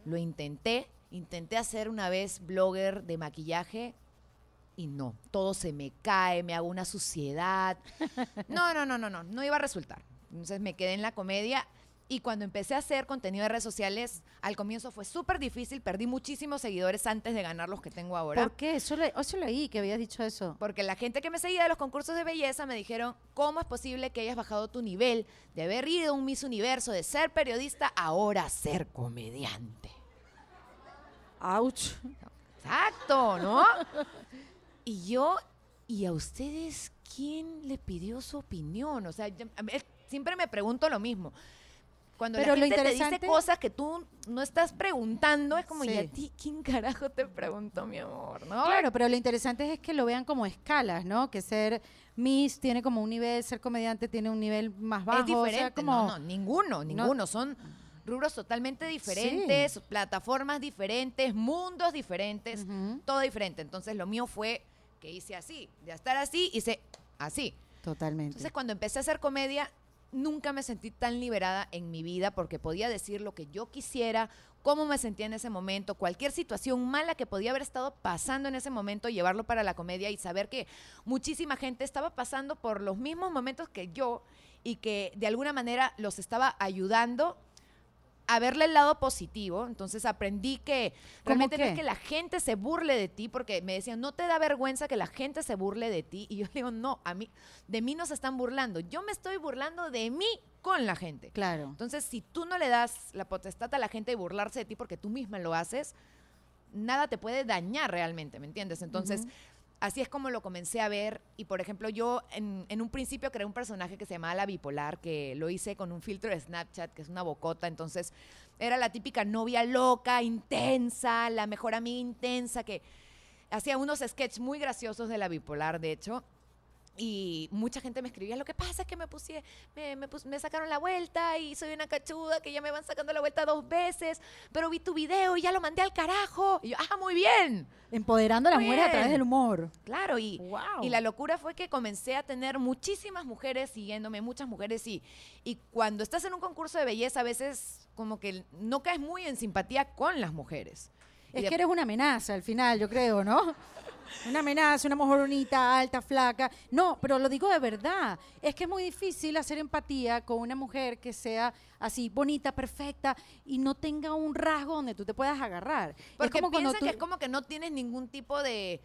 Lo intenté. Intenté hacer una vez blogger de maquillaje y no. Todo se me cae, me hago una suciedad. (laughs) No, no, no, no, no. No iba a resultar. Entonces me quedé en la comedia. Y cuando empecé a hacer contenido de redes sociales, al comienzo fue súper difícil. Perdí muchísimos seguidores antes de ganar los que tengo ahora. ¿Por qué? Eso, le, eso leí que habías dicho eso. Porque la gente que me seguía de los concursos de belleza me dijeron, ¿cómo es posible que hayas bajado tu nivel de haber ido a un Miss Universo, de ser periodista, ahora ser comediante? Ouch. Exacto, ¿no? Y yo, ¿y a ustedes quién le pidió su opinión? O sea, yo- siempre me pregunto lo mismo. Cuando Pero la gente te dice cosas que tú no estás preguntando, es como, ¿y Sí. a ti quién carajo te preguntó, mi amor? ¿no? Claro, pero lo interesante es que lo vean como escalas, ¿no? Que ser Miss tiene como un nivel, ser comediante tiene un nivel más bajo. es diferente. O sea, como, no, no, ninguno, ninguno. Son rubros totalmente diferentes, plataformas diferentes, mundos diferentes, todo diferente. Entonces lo mío fue que hice así, de estar así, hice así. Totalmente. Entonces cuando empecé a hacer comedia, nunca me sentí tan liberada en mi vida porque podía decir lo que yo quisiera, cómo me sentía en ese momento, cualquier situación mala que podía haber estado pasando en ese momento, llevarlo para la comedia y saber que muchísima gente estaba pasando por los mismos momentos que yo y que de alguna manera los estaba ayudando a verle el lado positivo. Entonces aprendí que realmente no es que la gente se burle de ti, porque me decían, no te da vergüenza que la gente se burle de ti. Y yo digo, no, a mí, de mí no se están burlando. Yo me estoy burlando de mí con la gente. Claro. Entonces, si tú no le das la potestad a la gente de burlarse de ti porque tú misma lo haces, nada te puede dañar realmente, ¿me entiendes? Entonces, así es como lo comencé a ver. Y por ejemplo, yo en, un principio creé un personaje que se llamaba La Bipolar, que lo hice con un filtro de Snapchat, que es una bocota. Entonces, era la típica novia loca, intensa, la mejor amiga intensa, que hacía unos sketches muy graciosos de La Bipolar, de hecho. Y mucha gente me escribía, lo que pasa es que me puse, me, me, sacaron la vuelta y soy una cachuda que ya me van sacando la vuelta dos veces, pero vi tu video y ya lo mandé al carajo. Y yo, ah, muy bien. Empoderando a las mujeres a través del humor. Claro, y, y la locura fue que comencé a tener muchísimas mujeres siguiéndome, muchas mujeres, y, y cuando estás en un concurso de belleza, a veces como que no caes muy en simpatía con las mujeres. Es que eres una amenaza al final, yo creo, ¿no? (laughs) Una amenaza, una mujer bonita, alta, flaca. No, pero lo digo de verdad. Es que es muy difícil hacer empatía con una mujer que sea así bonita, perfecta y no tenga un rasgo donde tú te puedas agarrar. Porque es como piensan que es como que no tienes ningún tipo de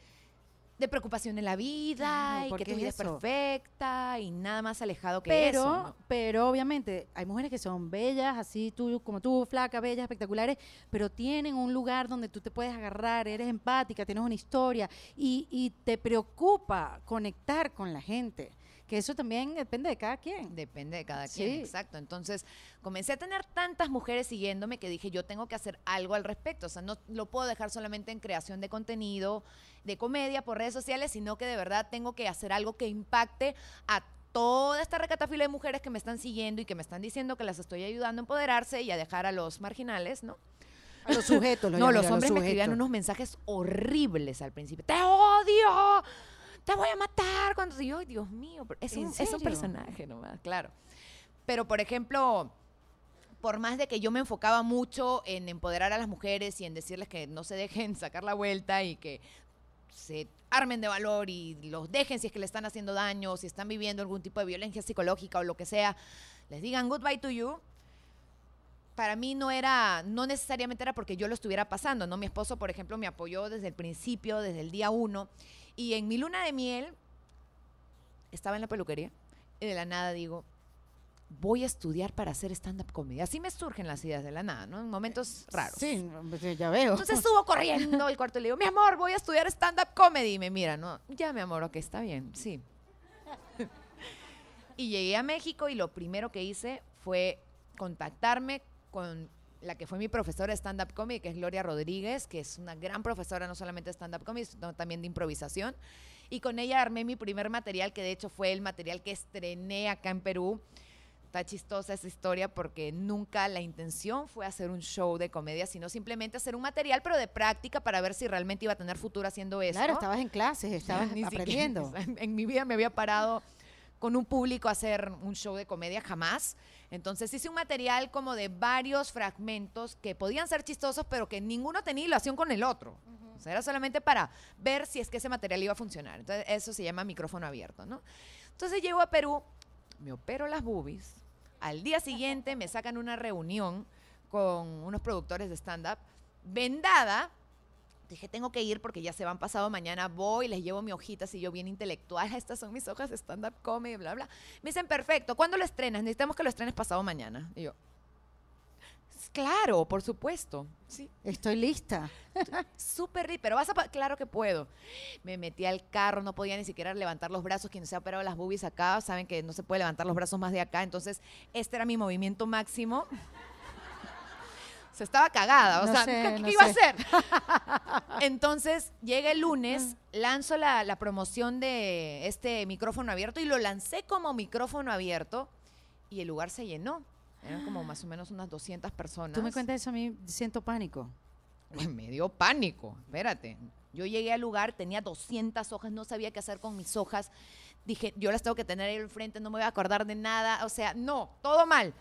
de preocupación en la vida y que tu vida es perfecta y nada más alejado que pero, eso. Pero obviamente hay mujeres que son bellas, así tú como tú, flaca, bellas, espectaculares, pero tienen un lugar donde tú te puedes agarrar, eres empática, tienes una historia y, y te preocupa conectar con la gente. Que eso también depende de cada quien. Depende de cada quien, exacto. Entonces, comencé a tener tantas mujeres siguiéndome que dije, yo tengo que hacer algo al respecto. O sea, no lo puedo dejar solamente en creación de contenido, de comedia por redes sociales, sino que de verdad tengo que hacer algo que impacte a toda esta recatafila de mujeres que me están siguiendo y que me están diciendo que las estoy ayudando a empoderarse y a dejar a los marginales, ¿no? A los sujetos. (laughs) no, los hombres me escribían unos mensajes horribles al principio. ¡Te odio! Te voy a matar. Cuando yo, Dios mío, es un, es un personaje nomás, claro. Pero, por ejemplo, por más de que yo me enfocaba mucho en empoderar a las mujeres y en decirles que no se dejen (laughs) sacar la vuelta y que se armen de valor y los dejen si es que le están haciendo daño, si están viviendo algún tipo de violencia psicológica o lo que sea, les digan goodbye to you. Para mí no era, no necesariamente era porque yo lo estuviera pasando, ¿no? Mi esposo, por ejemplo, me apoyó desde el principio, desde el día uno. Y en mi luna de miel, estaba en la peluquería y de la nada digo, voy a estudiar para hacer stand-up comedy. Así me surgen las ideas de la nada, ¿no? En momentos raros. Sí, ya veo. Entonces estuvo corriendo el cuarto y le digo, mi amor, voy a estudiar stand-up comedy. Y me mira, ¿no? Ya, mi amor, ok, está bien, sí. (laughs) y llegué a México y lo primero que hice fue contactarme con la que fue mi profesora de stand-up comedy, que es Gloria Rodríguez, que es una gran profesora no solamente de stand-up comedy, sino también de improvisación. Y con ella armé mi primer material, que de hecho fue el material que estrené acá en Perú. Está chistosa esa historia porque nunca la intención fue hacer un show de comedia, sino simplemente hacer un material, pero de práctica para ver si realmente iba a tener futuro haciendo eso. Claro, estabas en clases, estabas aprendiendo. (laughs) en mi vida me había parado con un público a hacer un show de comedia, jamás. Entonces hice un material como de varios fragmentos que podían ser chistosos, pero que ninguno tenía relación con el otro. O sea, era solamente para ver si es que ese material iba a funcionar. Entonces, eso se llama micrófono abierto, ¿no? Entonces llego a Perú, me opero las boobies. Al día siguiente me sacan una reunión con unos productores de stand-up, vendada, dije, tengo que ir porque ya se van pasado mañana, voy, les llevo mi hojita, si yo bien intelectual, (laughs) estas son mis hojas de stand-up comedy, bla, bla. Me dicen, perfecto, ¿cuándo lo estrenas? Necesitamos que lo estrenes pasado mañana. Y yo, claro, por supuesto. Sí. Estoy lista. (laughs) Súper pero vas a... Claro que puedo. Me metí al carro, no podía ni siquiera levantar los brazos. Quien se ha operado las boobies acá, saben que no se puede levantar los brazos más de acá. Entonces, este era mi movimiento máximo se estaba cagada, o sea, (laughs) ¿qué, iba a hacer? (laughs) Entonces, llega el lunes, lanzo la, la, promoción de este micrófono abierto y lo lancé como micrófono abierto y el lugar se llenó. Eran como más o menos unas 200 personas. Tú me cuentas eso, a mí siento pánico. Me dio pánico, espérate. Yo llegué al lugar, tenía 200 hojas, no sabía qué hacer con mis hojas. Dije, yo las tengo que tener ahí al frente, no me voy a acordar de nada. O sea, no, todo mal.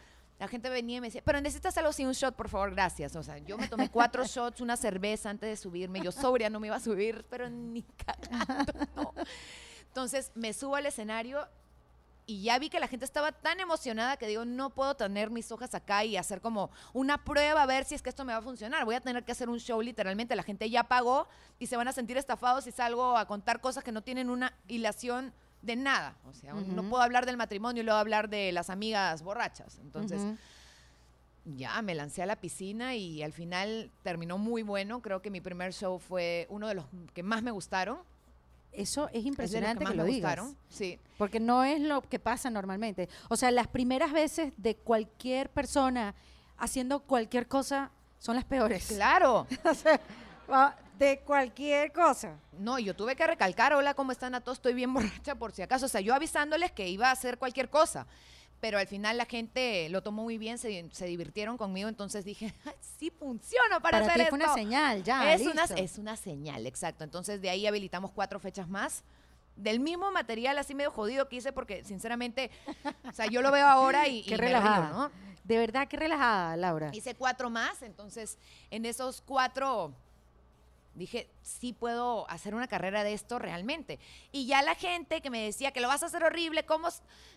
La gente venía y me decía, pero necesitas algo sin un shot, por favor, gracias. O sea, yo me tomé cuatro (laughs) shots, una cerveza antes de subirme. Yo sobria no me iba a subir, pero ni cagando, (laughs) no. Entonces me subo al escenario y ya vi que la gente estaba tan emocionada que digo, no puedo tener mis hojas acá y hacer como una prueba a ver si es que esto me va a funcionar. Voy a tener que hacer un show literalmente. La gente ya pagó y se van a sentir estafados si salgo a contar cosas que no tienen una hilación de nada. O sea, no puedo hablar del matrimonio y luego hablar de las amigas borrachas. Entonces, ya me lancé a la piscina y al final terminó muy bueno. Creo que mi primer show fue uno de los que más me gustaron. Eso es impresionante que, lo digas. Sí. Porque no es lo que pasa normalmente. O sea, las primeras veces de cualquier persona haciendo cualquier cosa son las peores. Claro. (laughs) de cualquier cosa. No, yo tuve que recalcar, hola, ¿cómo están a todos? Estoy bien (laughs) borracha por si acaso. O sea, yo avisándoles que iba a hacer cualquier cosa pero al final la gente lo tomó muy bien, se, divirtieron conmigo, entonces dije, (laughs) sí funciona para, para hacer ti fue una señal, ya. Es una, es una señal, exacto. Entonces de ahí habilitamos cuatro fechas más. Del mismo material así medio jodido que hice, porque sinceramente, o sea, yo lo veo ahora y, (laughs) qué relajada. ¿no? De verdad, qué relajada, Laura. Hice cuatro más, entonces en esos cuatro Dije, sí puedo hacer una carrera de esto realmente. Y ya la gente que me decía que lo vas a hacer horrible, ¿cómo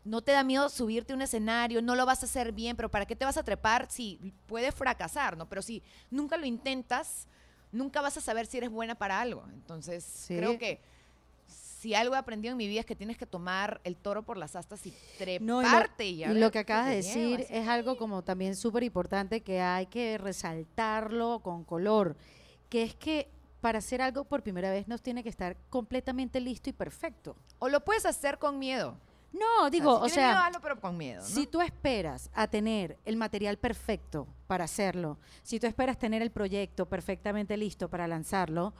no te da miedo subirte a un escenario? No lo vas a hacer bien, pero ¿para qué te vas a trepar si puede fracasar, no? Pero si nunca lo intentas, nunca vas a saber si eres buena para algo. Entonces, creo que si algo he aprendido en mi vida es que tienes que tomar el toro por las astas y treparte. y, lo, que acabas de decir es algo como también súper importante que hay que resaltarlo con color, que es que para hacer algo por primera vez no tiene que estar completamente listo y perfecto. O lo puedes hacer con miedo. No, digo, o sea, pero con miedo, si tú esperas a tener el material perfecto para hacerlo, si tú esperas tener el proyecto perfectamente listo para lanzarlo,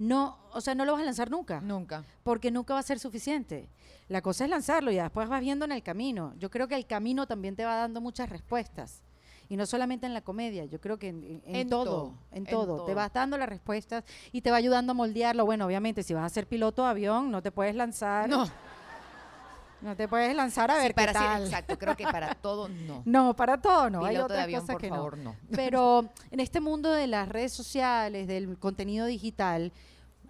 no, o sea, no lo vas a lanzar nunca. Nunca. Porque nunca va a ser suficiente. La cosa es lanzarlo y después vas viendo en el camino. Yo creo que el camino también te va dando muchas respuestas. Y no solamente en la comedia, yo creo que en, todo, en, todo, Te vas dando las respuestas y te va ayudando a moldearlo. Bueno, obviamente, si vas a ser piloto de avión, no te puedes lanzar. No. No te puedes lanzar a ver para qué tal. exacto, creo que para todo no. (laughs) No, para todo no. Hay otras de avión, cosas por que favor, no. Pero en este mundo de las redes sociales, del contenido digital,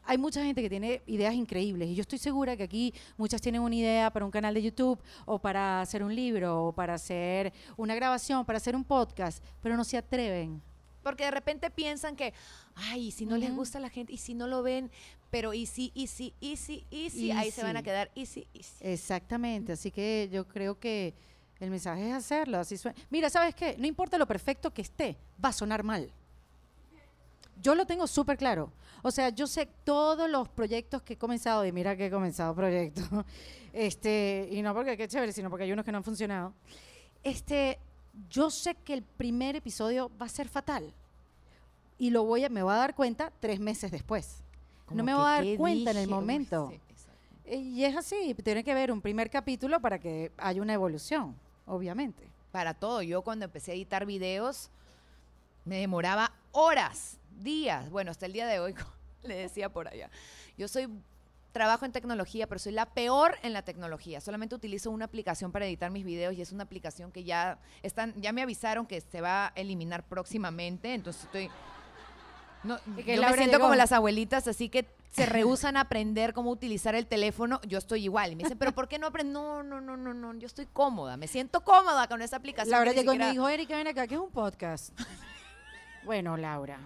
hay mucha gente que tiene ideas increíbles y yo estoy segura que aquí muchas tienen una idea para un canal de YouTube o para hacer un libro o para hacer una grabación, para hacer un podcast, pero no se atreven. Porque de repente piensan que, ay, si no les gusta a la gente y si no lo ven, pero y si, y si, y si, y si, ahí se van a quedar, y si, y si. Exactamente, así que yo creo que el mensaje es hacerlo, así suena. Mira, ¿sabes qué? No importa lo perfecto que esté, va a sonar mal. Yo lo tengo súper claro. O sea, yo sé todos los proyectos que he comenzado, y mira que he comenzado proyectos, (laughs) este, y no porque qué chévere, sino porque hay unos que no han funcionado. Este, yo sé que el primer episodio va a ser fatal. Y lo voy a, me voy a dar cuenta tres meses después. No me voy a dar cuenta en el momento. y es así, tiene que ver un primer capítulo para que haya una evolución, obviamente. Para todo. Yo cuando empecé a editar videos, me demoraba horas días, bueno, hasta el día de hoy, (laughs) (laughs) le decía por allá, yo soy trabajo en tecnología, pero soy la peor en la tecnología. Solamente utilizo una aplicación para editar mis videos y es una aplicación que ya están, ya me avisaron que se va a eliminar próximamente, entonces estoy no, yo me siento como las abuelitas, así que se (laughs) rehusan a aprender cómo utilizar el teléfono. Yo estoy igual. Y me dicen, ¿pero por qué no aprendo? No, no, no, no, no. Yo estoy cómoda. Me siento cómoda con esa aplicación. Laura llegó y me dijo, Erika, ven acá, ¿qué es un podcast? (laughs) bueno, Laura.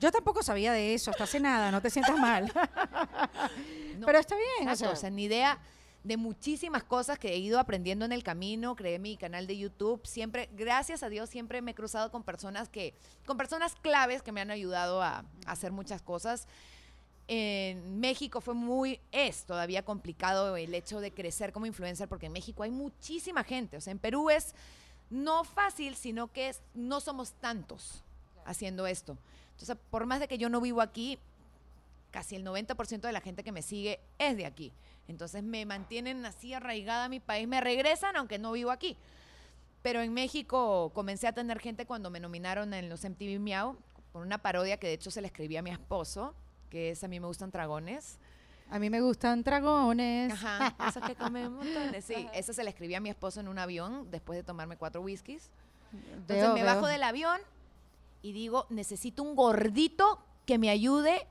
Yo tampoco sabía de eso, hasta hace nada, no te sientas mal. (laughs) (laughs) Pero está bien. o sea, ni idea de muchísimas cosas que he ido aprendiendo en el camino, creé mi canal de YouTube, siempre, gracias a Dios, siempre me he cruzado con personas que, con personas claves que me han ayudado a, hacer muchas cosas. En México fue muy, es todavía complicado el hecho de crecer como influencer, porque en México hay muchísima gente, o sea, en Perú es no fácil, sino que es, no somos tantos haciendo esto. Entonces, por más de que yo no vivo aquí, casi el 90% de la gente que me sigue es de aquí. Entonces me mantienen así arraigada a mi país, me regresan aunque no vivo aquí. Pero en México comencé a tener gente cuando me nominaron en los MTV Miau por una parodia que de hecho se le escribí a mi esposo, que es A mí me gustan dragones. A mí me gustan dragones. Ajá, (laughs) esos que comen montones. Sí, eso se le escribí a mi esposo en un avión después de tomarme cuatro whiskies. Entonces me bajo del avión y digo, necesito un gordito que me ayude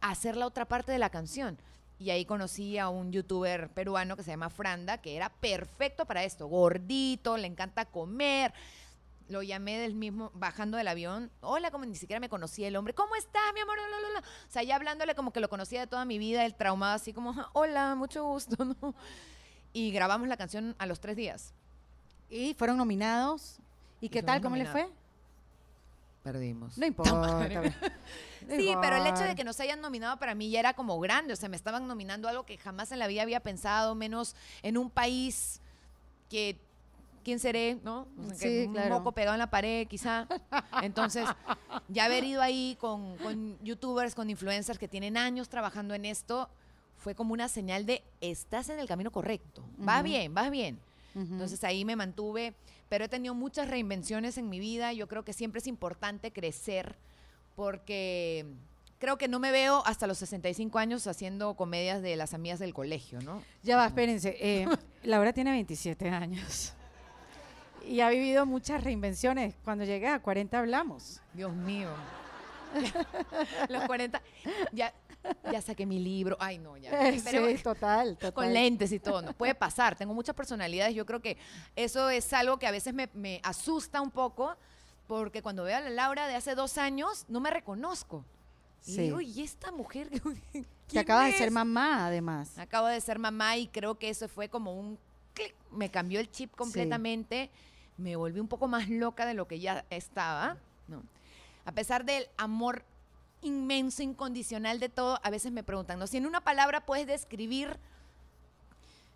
a hacer la otra parte de la canción. Y ahí conocí a un youtuber peruano que se llama Franda, que era perfecto para esto. Gordito, le encanta comer. Lo llamé del mismo, bajando del avión. Hola, como ni siquiera me conocía el hombre. ¿Cómo está, mi amor? O sea, ya hablándole como que lo conocía de toda mi vida, el traumado así como, hola, mucho gusto, (laughs) ¿no? Y grabamos la canción a los tres días. ¿Y fueron nominados? ¿Y, qué tal? ¿Cómo le fue? Perdimos. No importa. (laughs) sí, pero el hecho de que nos hayan nominado para mí ya era como grande. O sea, me estaban nominando algo que jamás en la vida había pensado, menos en un país que. ¿Quién seré? ¿No? sí, un moco pegado en la pared, quizá. Entonces, ya haber ido ahí con, youtubers, con influencers que tienen años trabajando en esto, fue como una señal de estás en el camino correcto. Vas bien, vas bien. Entonces ahí me mantuve pero he tenido muchas reinvenciones en mi vida. Yo creo que siempre es importante crecer porque creo que no me veo hasta los 65 años haciendo comedias de las amigas del colegio, ¿no? Ya va, espérense. Eh, (laughs) Laura tiene 27 años y ha vivido muchas reinvenciones. Cuando llegué a 40 hablamos. Dios mío. (laughs) los 40. Ya, ya saqué mi libro. Ay, no, ya. sí, total, Con lentes y todo. No puede pasar. Tengo muchas personalidades. Yo creo que eso es algo que a veces me, asusta un poco, porque cuando veo a la Laura de hace dos años, no me reconozco. Y digo, ¿y esta mujer? (laughs) Que acaba de ser mamá, además. Acabo de ser mamá y creo que eso fue como un clic. Me cambió el chip completamente. Me volví un poco más loca de lo que ya estaba. ¿no? A pesar del amor inmenso, incondicional de todo, a veces me preguntan, ¿no? Si en una palabra puedes describir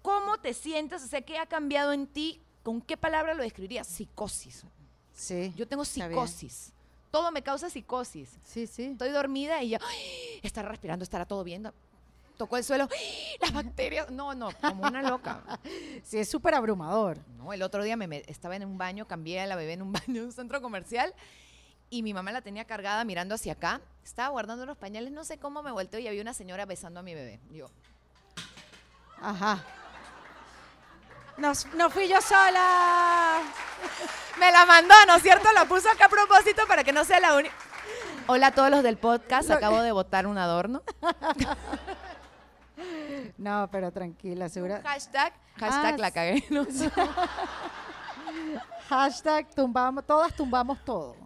cómo te sientes, o sea, qué ha cambiado en ti, ¿con qué palabra lo describirías? Psicosis. Sí. Yo tengo psicosis. Todo me causa psicosis. Sí, sí. Estoy dormida y ya, estará respirando, estará todo bien. Tocó el suelo, las bacterias. No, no, como una loca. (laughs) Sí, es súper abrumador. No, el otro día me, estaba en un baño, cambié a la bebé en un baño de un centro comercial y mi mamá la tenía cargada mirando hacia acá. Estaba guardando los pañales, no sé cómo me volteó y había una señora besando a mi bebé. Yo. Ajá. No, fui yo sola. (laughs) Me la mandó, ¿no es cierto? La puso acá a propósito para que no sea la única. Hola a todos los del podcast, acabo de botar un adorno. (laughs) No, pero tranquila, segura. Hashtag, hashtag ah, la cagué. (laughs) hashtag tumbamos, todas tumbamos todo.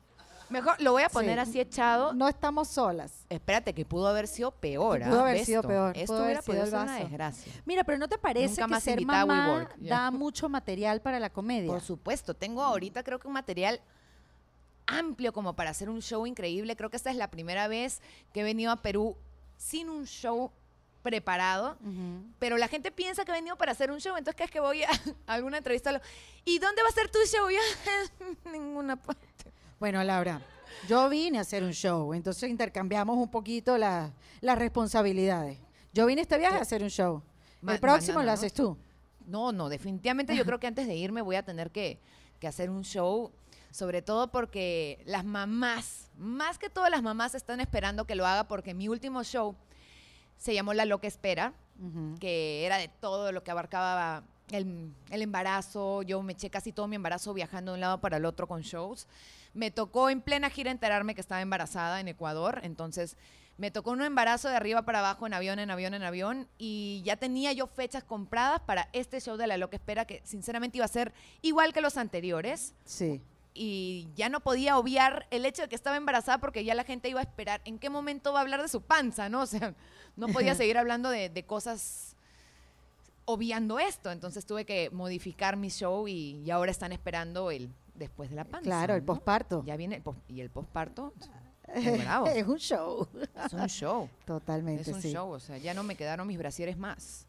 Mejor lo voy a poner así echado. No estamos solas. Espérate, que pudo haber sido peor. pudo haber sido peor. Esto hubiera podido ser una desgracia. Mira, pero ¿no te parece que ser mamá da mucho material para la comedia? Por supuesto. Tengo ahorita creo que un material amplio como para hacer un show increíble. Creo que esta es la primera vez que he venido a Perú sin un show preparado, pero la gente piensa que he venido para hacer un show, entonces que es que voy a, (laughs) alguna entrevista, ¿y dónde va a ser tu show? (laughs) Ya, ninguna parte. Bueno, Laura, yo vine a hacer un show, entonces intercambiamos un poquito las responsabilidades. Yo vine este viaje a hacer un show. El próximo lo haces tú. No, no, definitivamente yo creo que antes de irme voy a tener que, hacer un show, sobre todo porque las mamás, más que todas las mamás están esperando que lo haga porque mi último show se llamó La Loca Espera, que era de todo lo que abarcaba el, el, embarazo. Yo me eché casi todo mi embarazo viajando de un lado para el otro con shows. Me tocó en plena gira enterarme que estaba embarazada en Ecuador, entonces me tocó un embarazo de arriba para abajo, en avión, en avión, en avión, y ya tenía yo fechas compradas para este show de La Loca Espera, que sinceramente iba a ser igual que los anteriores. Sí. Y ya no podía obviar el hecho de que estaba embarazada porque ya la gente iba a esperar en qué momento va a hablar de su panza, ¿no? (laughs) O sea, no podía seguir hablando de, de cosas obviando esto. Entonces tuve que modificar mi show y, y ahora están esperando el después de la panza. Claro, el posparto. Ya viene, y el posparto (laughs) es un show. Es un show. Totalmente, Es un show, o sea, ya no me quedaron mis brasieres más.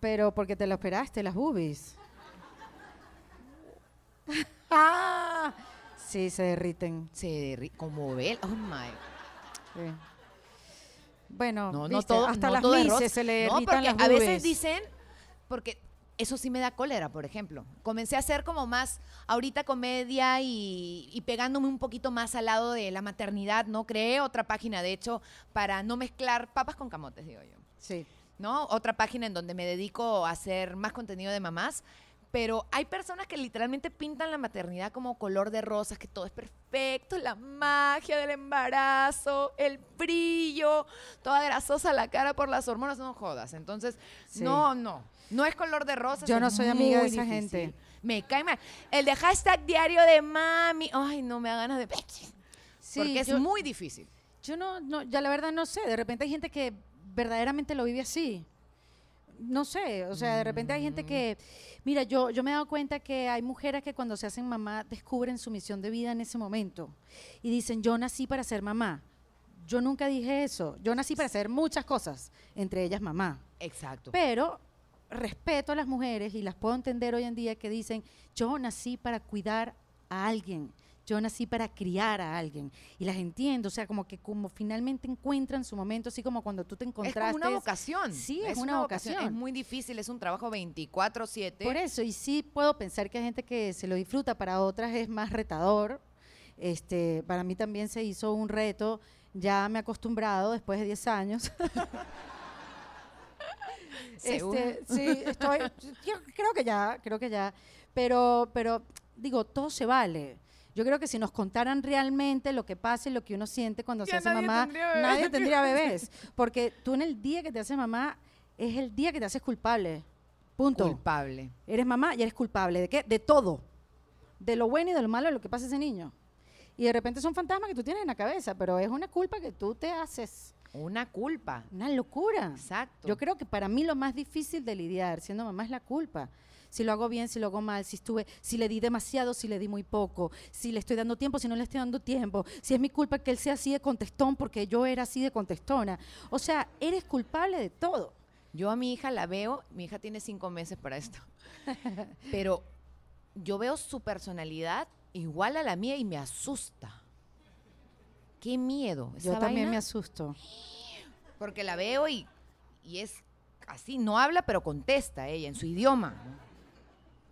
Pero porque te lo esperaste, las boobies. (laughs) ah, sí, se derriten. Se derriten, como ven, oh my. Bueno, no, no todo, hasta las mises se le derritan las A veces dicen, porque eso sí me da cólera, por ejemplo. Comencé a hacer como más ahorita comedia y, pegándome un poquito más al lado de la maternidad, ¿no? Creé otra página, de hecho, para no mezclar papas con camotes, digo yo. Sí. ¿No? Otra página en donde me dedico a hacer más contenido de mamás. Pero hay personas que literalmente pintan la maternidad como color de rosas, que todo es perfecto, la magia del embarazo, el brillo, toda grasosa la cara por las hormonas, no jodas. Entonces, no, no. No es color de rosas. Yo no soy amiga de esa gente. Me cae mal. El de hashtag diario de mami. Ay, no me da ganas de. Sí, porque es muy difícil. Yo no, no, ya la verdad no sé. De repente hay gente que verdaderamente lo vive así. No sé, o sea, de repente hay gente que, mira, yo, yo me he dado cuenta que hay mujeres que cuando se hacen mamá descubren su misión de vida en ese momento y dicen, yo nací para ser mamá. Yo nunca dije eso, yo nací para hacer muchas cosas, entre ellas mamá. Exacto. Pero respeto a las mujeres y las puedo entender hoy en día que dicen, yo nací para cuidar a alguien, yo nací para criar a alguien. Y las entiendo, o sea, como que como finalmente encuentran su momento, así como cuando tú te encontraste. Es una vocación. Sí, es, una, vocación. Es muy difícil, es un trabajo 24/7. Por eso, y sí puedo pensar que hay gente que se lo disfruta, para otras es más retador. Este, para mí también se hizo un reto, ya me he acostumbrado después de 10 años. (laughs) Este, sí, (laughs) estoy, creo que ya, creo que ya, pero, pero digo, todo se vale. Yo creo que si nos contaran realmente lo que pasa y lo que uno siente cuando se hace mamá, nadie tendría (laughs) bebés. Porque tú en el día que te haces mamá, es el día que te haces culpable. Punto. Culpable. Eres mamá y eres culpable. ¿De qué? De todo. De lo bueno y de lo malo de lo que pasa a ese niño. Y de repente son fantasmas que tú tienes en la cabeza, pero es una culpa que tú te haces. Una culpa. Una locura. Exacto. Yo creo que para mí lo más difícil de lidiar siendo mamá es la culpa. Si lo hago bien, si lo hago mal, si estuve, si le di demasiado, si le di muy poco, si le estoy dando tiempo, si no le estoy dando tiempo, si es mi culpa que él sea así de contestón porque yo era así de contestona. O sea, eres culpable de todo. Yo a mi hija la veo, mi hija tiene cinco meses para esto, pero yo veo su personalidad igual a la mía y me asusta. Qué miedo. Yo también me asusto. Porque la veo y, y, es así, no habla, pero contesta ella en su idioma.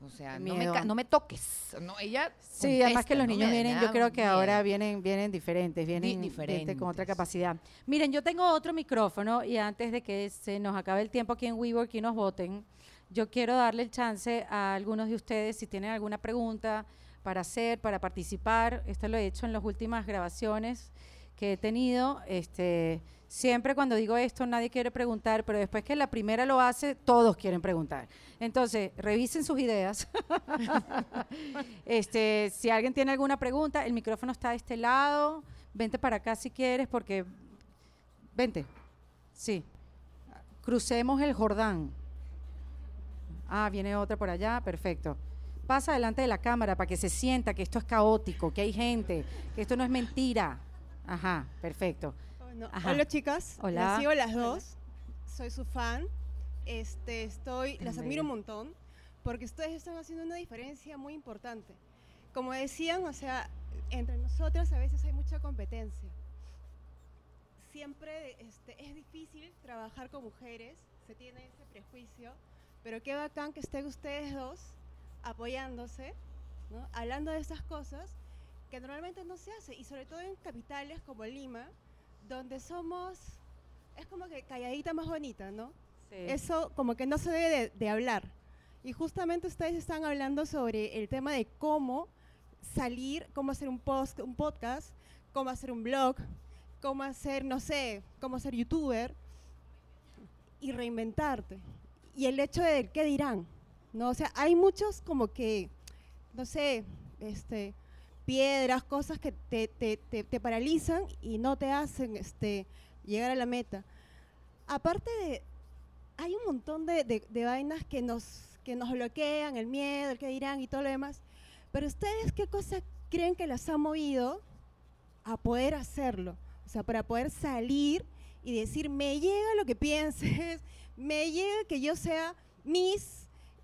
O sea, no me, no me, toques. No, ella sí, además que los niños vienen, yo creo que ahora vienen, vienen diferentes, vienen diferentes. con otra capacidad. Miren, yo tengo otro micrófono y antes de que se nos acabe el tiempo aquí en WeWork y nos voten, yo quiero darle el chance a algunos de ustedes si tienen alguna pregunta para hacer, para participar. Esto lo he hecho en las últimas grabaciones que he tenido. Este, siempre cuando digo esto nadie quiere preguntar, pero después que la primera lo hace, todos quieren preguntar. Entonces, revisen sus ideas. (laughs) este, si alguien tiene alguna pregunta, el micrófono está de este lado. Vente para acá si quieres, porque... Vente. Sí. Crucemos el Jordán. Ah, viene otra por allá. Perfecto pasa delante de la cámara para que se sienta que esto es caótico, que hay gente, que esto no es mentira. Ajá, perfecto. Hola chicas, Hola. las sigo las dos, soy su fan, este, estoy, las admiro un montón, porque ustedes están haciendo una diferencia muy importante. Como decían, o sea, entre nosotras a veces hay mucha competencia. Siempre este, es difícil trabajar con mujeres, se tiene ese prejuicio, pero qué bacán que estén ustedes dos apoyándose, hablando de esas cosas que normalmente no se hace, y sobre todo en capitales como Lima, donde somos, es como que calladita más bonita, ¿no? Eso como que no se debe de, hablar. Y justamente ustedes están hablando sobre el tema de cómo salir, cómo hacer un, post, un podcast, cómo hacer un blog, cómo hacer, no sé, cómo ser youtuber y reinventarte. Y el hecho de qué dirán, ¿no? O sea, hay muchos como que, no sé, este, piedras, cosas que te, te, te, paralizan y no te hacen este, llegar a la meta. Aparte de, hay un montón de, de, vainas que nos, que nos bloquean, el miedo, el que dirán y todo lo demás. Pero ustedes, ¿qué cosas creen que las ha movido a poder hacerlo? O sea, para poder salir y decir, me llega lo que pienses, me llega que yo sea Miss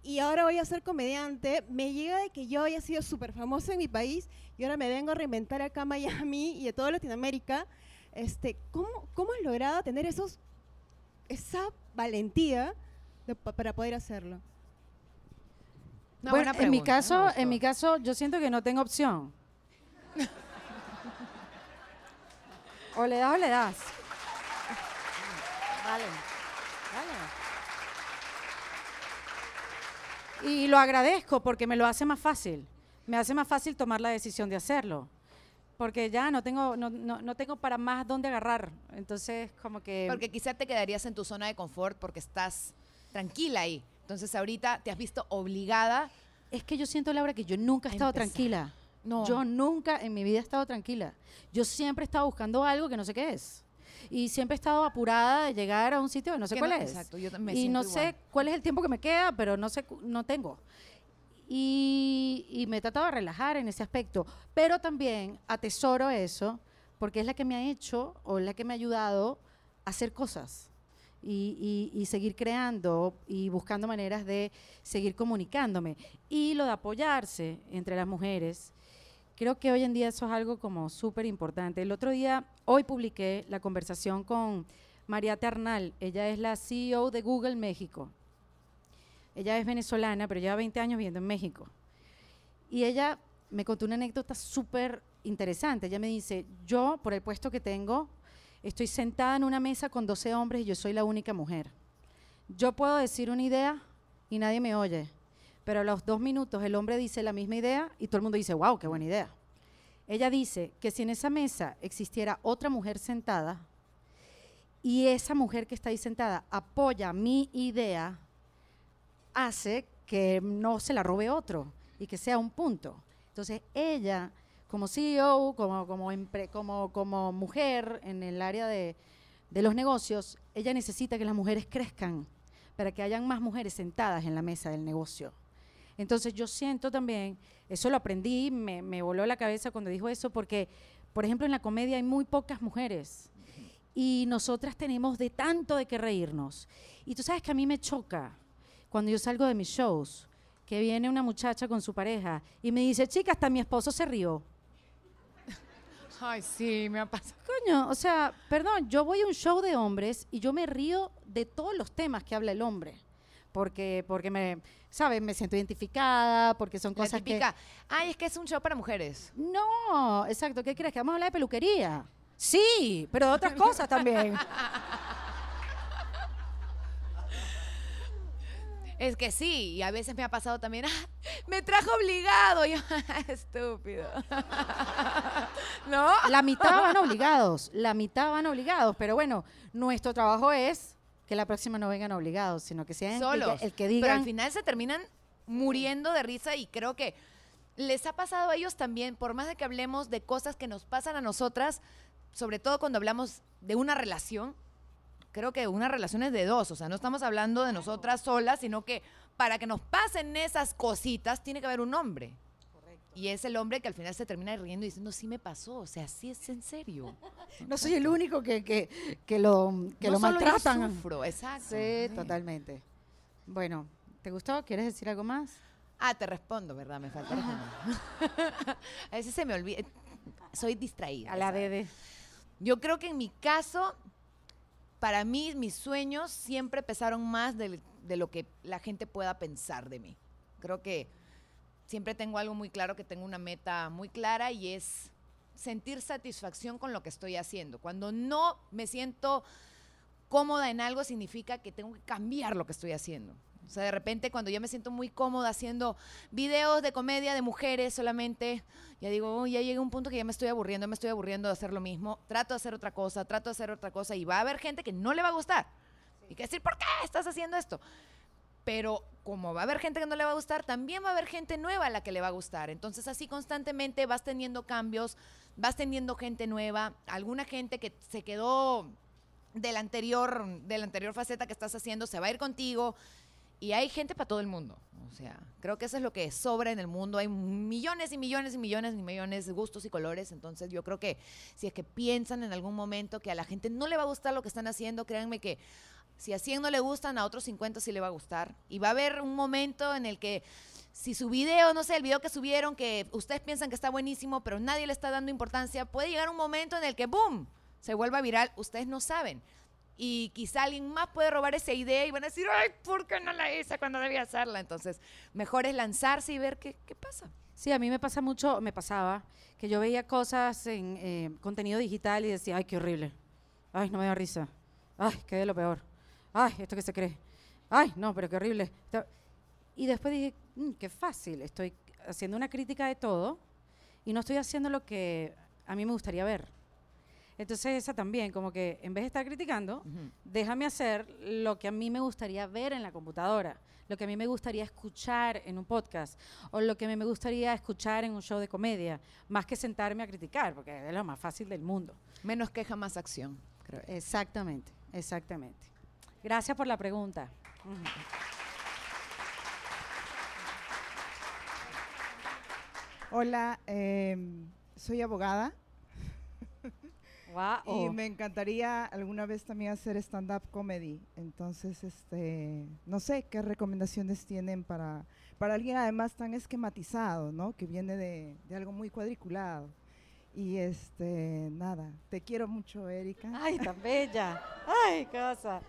y ahora voy a ser comediante, me llega de que yo haya sido súper famosa en mi país y ahora me vengo a reinventar acá en Miami y de toda Latinoamérica. Este, ¿cómo, ¿Cómo has logrado tener esos, esa valentía para poder hacerlo? bueno, en mi caso, en mi caso, yo siento que no tengo opción. (laughs) o le das o le das. Vale, Y lo agradezco porque me lo hace más fácil. Me hace más fácil tomar la decisión de hacerlo porque ya no tengo, no, no, tengo para más dónde agarrar. Entonces, como que... Porque quizá te quedarías en tu zona de confort porque estás tranquila ahí. Entonces, ahorita te has visto obligada. Es que yo siento, Laura, que yo nunca he estado tranquila. No. Yo nunca en mi vida he estado tranquila. Yo siempre he estado buscando algo que no sé qué es. Y siempre he estado apurada de llegar a un sitio que no sé cuál es. Exacto, yo me Y no sé cuál es el tiempo que me queda, pero no sé, no tengo. Y, me he tratado de relajar en ese aspecto, pero también atesoro eso porque es la que me ha hecho o la que me ha ayudado a hacer cosas y, y, seguir creando y buscando maneras de seguir comunicándome. Y lo de apoyarse entre las mujeres, creo que hoy en día eso es algo como súper importante. El otro día, hoy publiqué la conversación con María Ternal, ella es la CEO de Google México. Ella es venezolana, pero lleva 20 años viviendo en México. Y ella me contó una anécdota súper interesante. Ella me dice, yo, por el puesto que tengo, estoy sentada en una mesa con 12 hombres y yo soy la única mujer. Yo puedo decir una idea y nadie me oye, pero a los dos minutos el hombre dice la misma idea y todo el mundo dice, wow, qué buena idea. Ella dice que si en esa mesa existiera otra mujer sentada y esa mujer que está ahí sentada apoya mi idea, hace que no se la robe otro y que sea un punto. Entonces, ella, como CEO, como, como, como, mujer en el área de, de los negocios, ella necesita que las mujeres crezcan para que hayan más mujeres sentadas en la mesa del negocio. Entonces yo siento también, eso lo aprendí, me, me, voló la cabeza cuando dijo eso, porque, por ejemplo, en la comedia hay muy pocas mujeres y nosotras tenemos de tanto de qué reírnos. Y tú sabes que a mí me choca cuando yo salgo de mis shows, que viene una muchacha con su pareja y me dice, chica, hasta mi esposo se rió. Ay, sí, me ha pasado. Coño, o sea, perdón, yo voy a un show de hombres y yo me río de todos los temas que habla el hombre. Porque, porque me, ¿sabes? Me siento identificada, porque son cosas que... Ay, es que es un show para mujeres. No, exacto. ¿Qué crees? ¿Que vamos a hablar de peluquería? Sí, pero de otras cosas también. Es que sí, y a veces me ha pasado también, (laughs) ah, me trajo obligado. yo, (laughs) estúpido. (laughs) ¿No? La mitad van obligados, la mitad van obligados, pero bueno, nuestro trabajo es que la próxima no vengan obligados, sino que sean Solos. El, que, digan. Pero al final se terminan muriendo de risa y creo que les ha pasado a ellos también, por más de que hablemos de cosas que nos pasan a nosotras, sobre todo cuando hablamos de una relación, creo que una relación es de dos, o sea, no estamos hablando de nosotras solas, sino que para que nos pasen esas cositas tiene que haber un hombre. Y es el hombre que al final se termina riendo y diciendo, sí me pasó, o sea, sí es en serio. No soy el único que, que, que lo, que lo maltratan. Yo sufro, exacto. Sí, totalmente. Bueno, ¿te gustó? ¿Quieres decir algo más? Ah, te respondo, ¿verdad? Me falta (laughs) A veces se me olvida. Soy distraída. A la bebé. Yo creo que en mi caso, para mí mis sueños siempre pesaron más de, lo que la gente pueda pensar de mí. Creo que siempre tengo algo muy claro, que tengo una meta muy clara y es sentir satisfacción con lo que estoy haciendo. Cuando no me siento cómoda en algo significa que tengo que cambiar lo que estoy haciendo. O sea, de repente cuando yo me siento muy cómoda haciendo videos de comedia de mujeres solamente, ya digo, ya llegué a un punto que ya me estoy aburriendo, me estoy aburriendo de hacer lo mismo, trato de hacer otra cosa, trato de hacer otra cosa y va a haber gente que no le va a gustar. Y que decir, ¿por qué estás haciendo esto? Pero como va a haber gente que no le va a gustar, también va a haber gente nueva a la que le va a gustar. Entonces así constantemente vas teniendo cambios, vas teniendo gente nueva, alguna gente que se quedó del anterior, de la anterior faceta que estás haciendo, se va a ir contigo y hay gente para todo el mundo. O sea, creo que eso es lo que sobra en el mundo. Hay millones y millones y millones y millones de gustos y colores. Entonces yo creo que si es que piensan en algún momento que a la gente no le va a gustar lo que están haciendo, créanme que si a 100 no le gustan, a otros 50 sí le va a gustar. Y va a haber un momento en el que si su video, no sé, el video que subieron, que ustedes piensan que está buenísimo, pero nadie le está dando importancia, puede llegar un momento en el que, ¡boom!, se vuelva viral. Ustedes no saben y quizá alguien más puede robar esa idea y van a decir, ay, ¿por qué no la hice cuando debía hacerla? Entonces, mejor es lanzarse y ver qué, qué pasa. Sí, a mí me pasa mucho, me pasaba, que yo veía cosas en eh, contenido digital y decía, ay, qué horrible. Ay, no me da risa. Ay, qué de lo peor. Ay, esto que se cree. Ay, no, pero qué horrible. Y después dije, mm, qué fácil, estoy haciendo una crítica de todo y no estoy haciendo lo que a mí me gustaría ver. Entonces esa también, como que en vez de estar criticando, déjame hacer lo que a mí me gustaría ver en la computadora, lo que a mí me gustaría escuchar en un podcast o lo que a mí me gustaría escuchar en un show de comedia, más que sentarme a criticar, porque es lo más fácil del mundo. Menos queja, más acción, creo. Exactamente, exactamente. Gracias por la pregunta. Hola, em, soy abogada. Y me encantaría alguna vez también hacer stand-up comedy. Entonces, este, no sé qué recomendaciones tienen para, para alguien además tan esquematizado, ¿no? Que viene de, de algo muy cuadriculado. Y este, nada, te quiero mucho, Erika. Ay, tan (laughs) bella. Ay, cosa.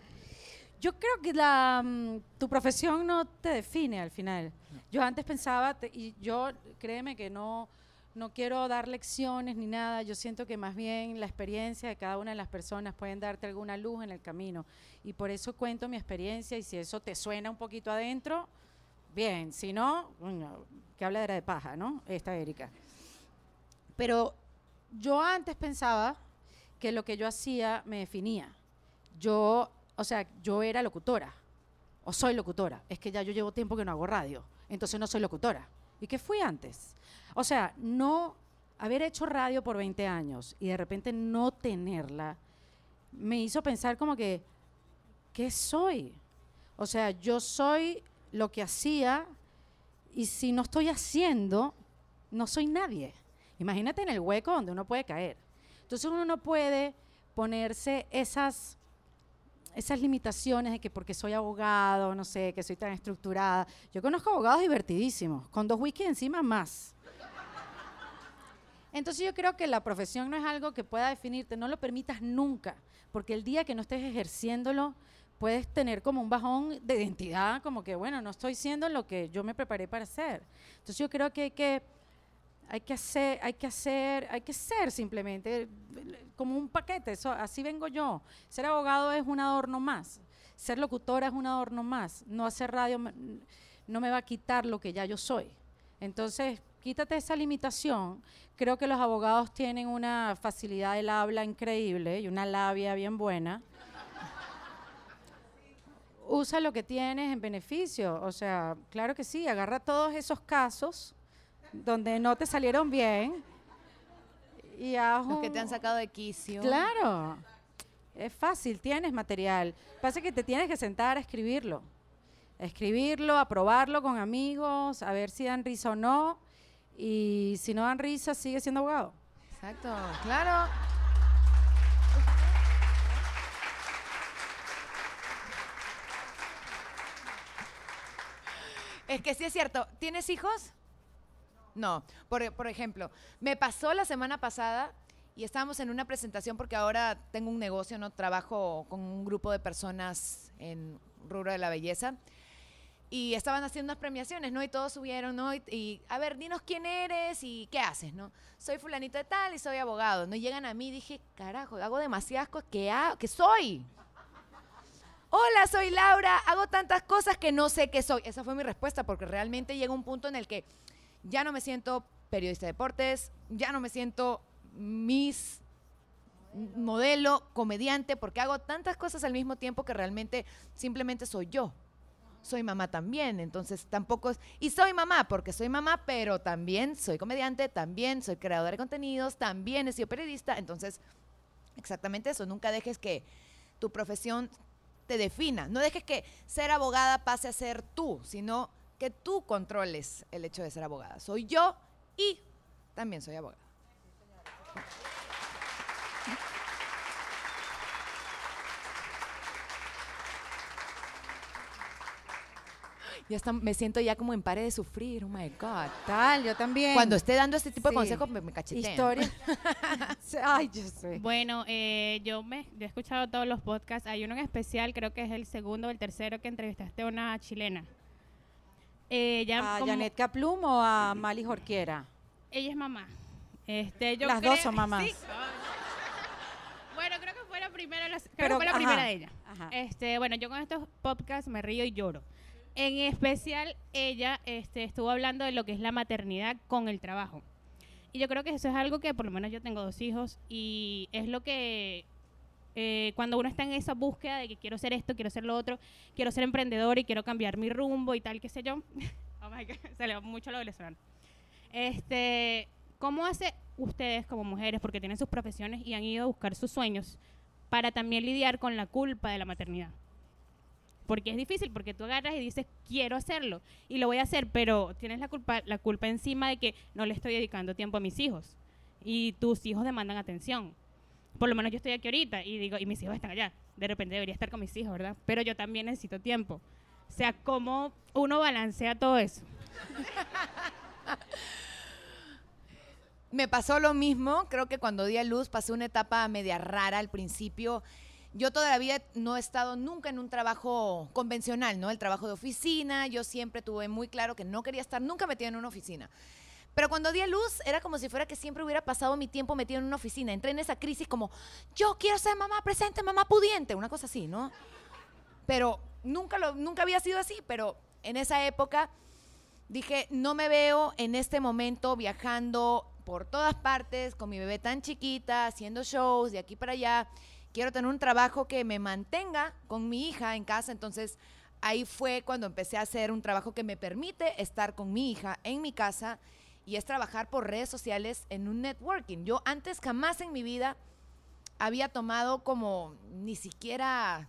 Yo creo que la, mm, tu profesión no te define al final. Yo antes pensaba, y yo créeme que no, no quiero dar lecciones ni nada, yo siento que más bien la experiencia de cada una de las personas pueden darte alguna luz en el camino. Y por eso cuento mi experiencia y si eso te suena un poquito adentro, bien, si no, que habladera de paja, ¿no? Esta Erika. Pero yo antes pensaba que lo que yo hacía me definía. Yo o sea, yo era locutora, o soy locutora, es que ya yo llevo tiempo que no hago radio, entonces no soy locutora. ¿Y qué fui antes? O sea, no haber hecho radio por 20 años y de repente no tenerla, me hizo pensar como que, ¿qué soy? O sea, yo soy lo que hacía y si no estoy haciendo, no soy nadie. Imagínate en el hueco donde uno puede caer. Entonces uno no puede ponerse esas esas limitaciones de que porque soy abogado, no sé, que soy tan estructurada. Yo conozco abogados divertidísimos, con dos whisky encima más. Entonces yo creo que la profesión no es algo que pueda definirte, no lo permitas nunca, porque el día que no estés ejerciéndolo, puedes tener como un bajón de identidad, como que, bueno, no estoy siendo lo que yo me preparé para hacer. Entonces yo creo que hay que hay que hacer, hay que hacer, hay que ser simplemente como un paquete, eso, así vengo yo. Ser abogado es un adorno más, ser locutora es un adorno más, no hacer radio no me va a quitar lo que ya yo soy. Entonces, quítate esa limitación. Creo que los abogados tienen una facilidad del habla increíble y una labia bien buena. Usa lo que tienes en beneficio, o sea, claro que sí, agarra todos esos casos donde no te salieron bien. Y Los que te han sacado de quicio. Claro. Es fácil, tienes material. Pasa que te tienes que sentar a escribirlo. escribirlo, a probarlo con amigos, a ver si dan risa o no. Y si no dan risa, sigue siendo abogado. Exacto, claro. Es que sí es cierto. ¿Tienes hijos? No, por, por ejemplo, me pasó la semana pasada y estábamos en una presentación porque ahora tengo un negocio, no trabajo con un grupo de personas en rubro de la belleza y estaban haciendo unas premiaciones, ¿no? Y todos subieron, ¿no? Y, a ver, dinos quién eres y qué haces, ¿no? Soy fulanito de tal y soy abogado, ¿no? Llegan a mí y dije, carajo, hago demasiadas cosas que, que soy. Hola, soy Laura, hago tantas cosas que no sé qué soy. Esa fue mi respuesta porque realmente llega un punto en el que ya no me siento periodista de deportes, ya no me siento mis modelo, comediante, porque hago tantas cosas al mismo tiempo que realmente simplemente soy yo. Soy mamá también, entonces tampoco es... Y soy mamá, porque soy mamá, pero también soy comediante, también soy creadora de contenidos, también he sido periodista, entonces exactamente eso, nunca dejes que tu profesión te defina, no dejes que ser abogada pase a ser tú, sino que tú controles el hecho de ser abogada. Soy yo y también soy abogada. Ya está, me siento ya como en pared de sufrir, oh my God. Tal, yo también. Cuando esté dando este tipo de consejos me, me cachetean. Historia. (laughs) Ay, yo sé. Bueno, eh, yo, me, he escuchado todos los podcasts. Hay uno en especial, creo que es el segundo o el tercero que entrevistaste a una chilena. Eh, ¿A Janet Caplum o a Mali Jorquiera? Ella es mamá. Este, yo Las dos son mamás. (laughs) Bueno, creo que fue la primera, creo que fue la primera de ella. Este, bueno, yo con estos podcasts me río y lloro. En especial, ella este, estuvo hablando de lo que es la maternidad con el trabajo. Y yo creo que eso es algo que, por lo menos yo tengo dos hijos, y es lo que eh, cuando uno está en esa búsqueda de que quiero ser esto, quiero ser lo otro, quiero ser emprendedor y quiero cambiar mi rumbo y tal, qué sé yo. (laughs) oh my God, (laughs) se mucho lo venezolano. Este, ¿Cómo hace ustedes como mujeres, porque tienen sus profesiones y han ido a buscar sus sueños, para también lidiar con la culpa de la maternidad? Porque es difícil, porque tú agarras y dices, quiero hacerlo y lo voy a hacer, pero tienes la culpa, la culpa encima de que no le estoy dedicando tiempo a mis hijos y tus hijos demandan atención por lo menos yo estoy aquí ahorita y digo, y mis hijos están allá. De repente debería estar con mis hijos, ¿verdad? Pero yo también necesito tiempo. O sea, ¿cómo uno balancea todo eso? (laughs) Me pasó lo mismo, creo que cuando di a luz pasé una etapa media rara al principio. Yo todavía no he estado nunca en un trabajo convencional, ¿no? El trabajo de oficina, yo siempre tuve muy claro que no quería estar nunca metida en una oficina. Pero cuando di a luz, era como si fuera que siempre hubiera pasado mi tiempo metido en una oficina. Entré en esa crisis como, yo quiero ser mamá presente, mamá pudiente, una cosa así, ¿no? Pero nunca, lo, nunca había sido así, pero en esa época dije, no me veo en este momento viajando por todas partes con mi bebé tan chiquita, haciendo shows de aquí para allá. Quiero tener un trabajo que me mantenga con mi hija en casa, entonces ahí fue cuando empecé a hacer un trabajo que me permite estar con mi hija en mi casa y es trabajar por redes sociales en un networking. Yo antes jamás en mi vida había tomado como ni siquiera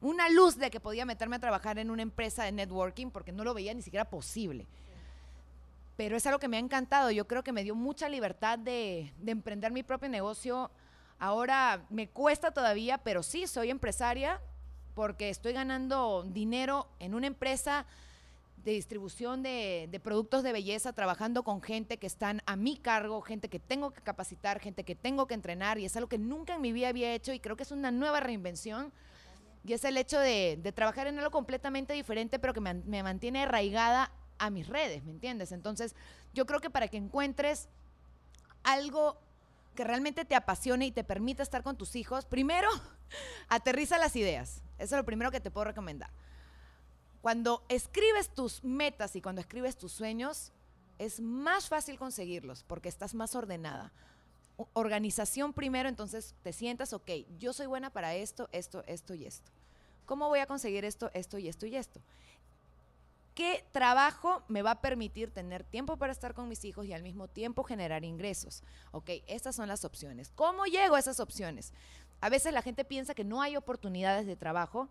una luz de que podía meterme a trabajar en una empresa de networking porque no lo veía ni siquiera posible. Pero es algo que me ha encantado. Yo creo que me dio mucha libertad de, de emprender mi propio negocio. Ahora me cuesta todavía, pero sí, soy empresaria porque estoy ganando dinero en una empresa de distribución de, productos de belleza, trabajando con gente que están a mi cargo, gente que tengo que capacitar, gente que tengo que entrenar, y es algo que nunca en mi vida había hecho y creo que es una nueva reinvención. Y es el hecho de, trabajar en algo completamente diferente, pero que me, me mantiene arraigada a mis redes, ¿me entiendes? Entonces, yo creo que para que encuentres algo que realmente te apasione y te permita estar con tus hijos, primero, (laughs) aterriza las ideas. Eso es lo primero que te puedo recomendar. Cuando escribes tus metas y cuando escribes tus sueños, es más fácil conseguirlos porque estás más ordenada. Organización primero, entonces te sientas, ok, yo soy buena para esto, esto, esto y esto. ¿Cómo voy a conseguir esto, esto y esto y esto? ¿Qué trabajo me va a permitir tener tiempo para estar con mis hijos y al mismo tiempo generar ingresos? Ok, estas son las opciones. ¿Cómo llego a esas opciones? A veces la gente piensa que no hay oportunidades de trabajo,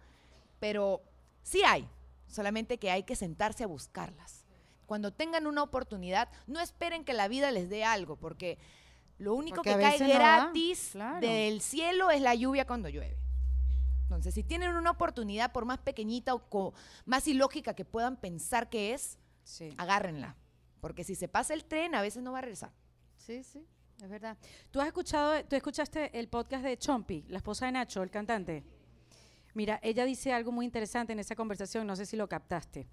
pero sí hay solamente que hay que sentarse a buscarlas. Cuando tengan una oportunidad, no esperen que la vida les dé algo, porque lo único que cae gratis del cielo es la lluvia cuando llueve. Entonces, si tienen una oportunidad, por más pequeñita o más ilógica que puedan pensar que es, agárrenla. Porque si se pasa el tren, a veces no va a regresar. Sí, sí, es verdad. ¿Tú has escuchado, tú escuchaste el podcast de Chompi, la esposa de Nacho, el cantante? Mira, ella dice algo muy interesante en esa conversación, no sé si lo captaste.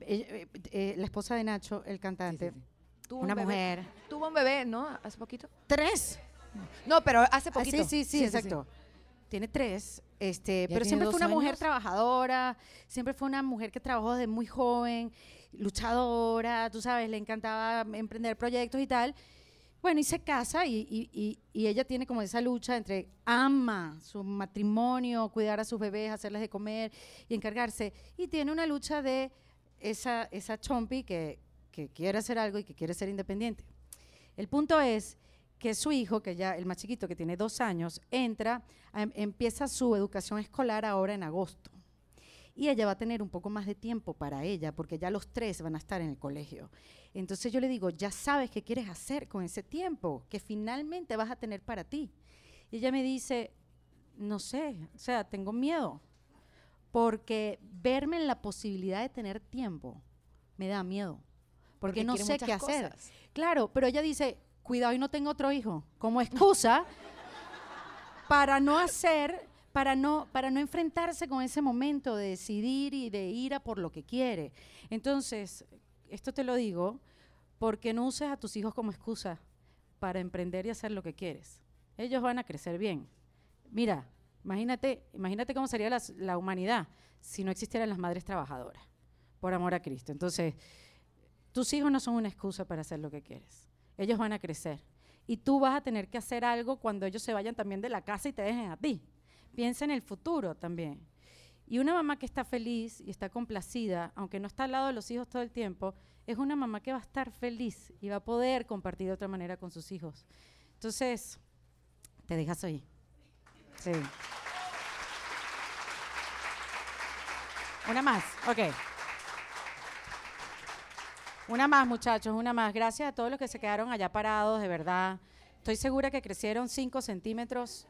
Eh, eh, la esposa de Nacho, el cantante, una mujer. Tuvo un bebé, ¿no? Hace poquito. Tres. No, pero hace ah, poquito. sí, sí, sí, exacto. Tiene tres, este, pero siempre fue una mujer trabajadora, siempre fue una mujer que trabajó desde muy joven, luchadora, tú sabes, le encantaba emprender proyectos y tal. Bueno, y se casa y, ella tiene como esa lucha entre ama su matrimonio, cuidar a sus bebés, hacerles de comer y encargarse. Y tiene una lucha de esa, esa chompi que, quiere hacer algo y que quiere ser independiente. El punto es que su hijo, que ya el más chiquito, que tiene dos años, entra, em, empieza su educación escolar ahora en agosto. Y ella va a tener un poco más de tiempo para ella, porque ya los tres van a estar en el colegio. Entonces yo le digo, ya sabes qué quieres hacer con ese tiempo que finalmente vas a tener para ti. Y ella me dice, no sé, o sea, tengo miedo. porque verme en la posibilidad de tener tiempo me da miedo, porque, no sé qué hacer. Claro, pero ella dice, cuidado y no tengo otro hijo, como excusa (laughs) para no hacer, para no, para no enfrentarse con ese momento de decidir y de ir a por lo que quiere. Entonces, esto te lo digo porque no uses a tus hijos como excusa para emprender y hacer lo que quieres. Ellos van a crecer bien. Mira, imagínate, imagínate cómo sería la, humanidad si no existieran las madres trabajadoras, por amor a Cristo. Entonces, tus hijos no son una excusa para hacer lo que quieres. Ellos van a crecer. Y tú vas a tener que hacer algo cuando ellos se vayan también de la casa y te dejen a ti. Piensa en el futuro también. Y una mamá que está feliz y está complacida, aunque no está al lado de los hijos todo el tiempo, es una mamá que va a estar feliz y va a poder compartir de otra manera con sus hijos. Entonces, te dejas ahí. Sí. Una más, ok. Una más, muchachos, una más. Gracias a todos los que se quedaron allá parados, de verdad. Estoy segura que crecieron 5 centímetros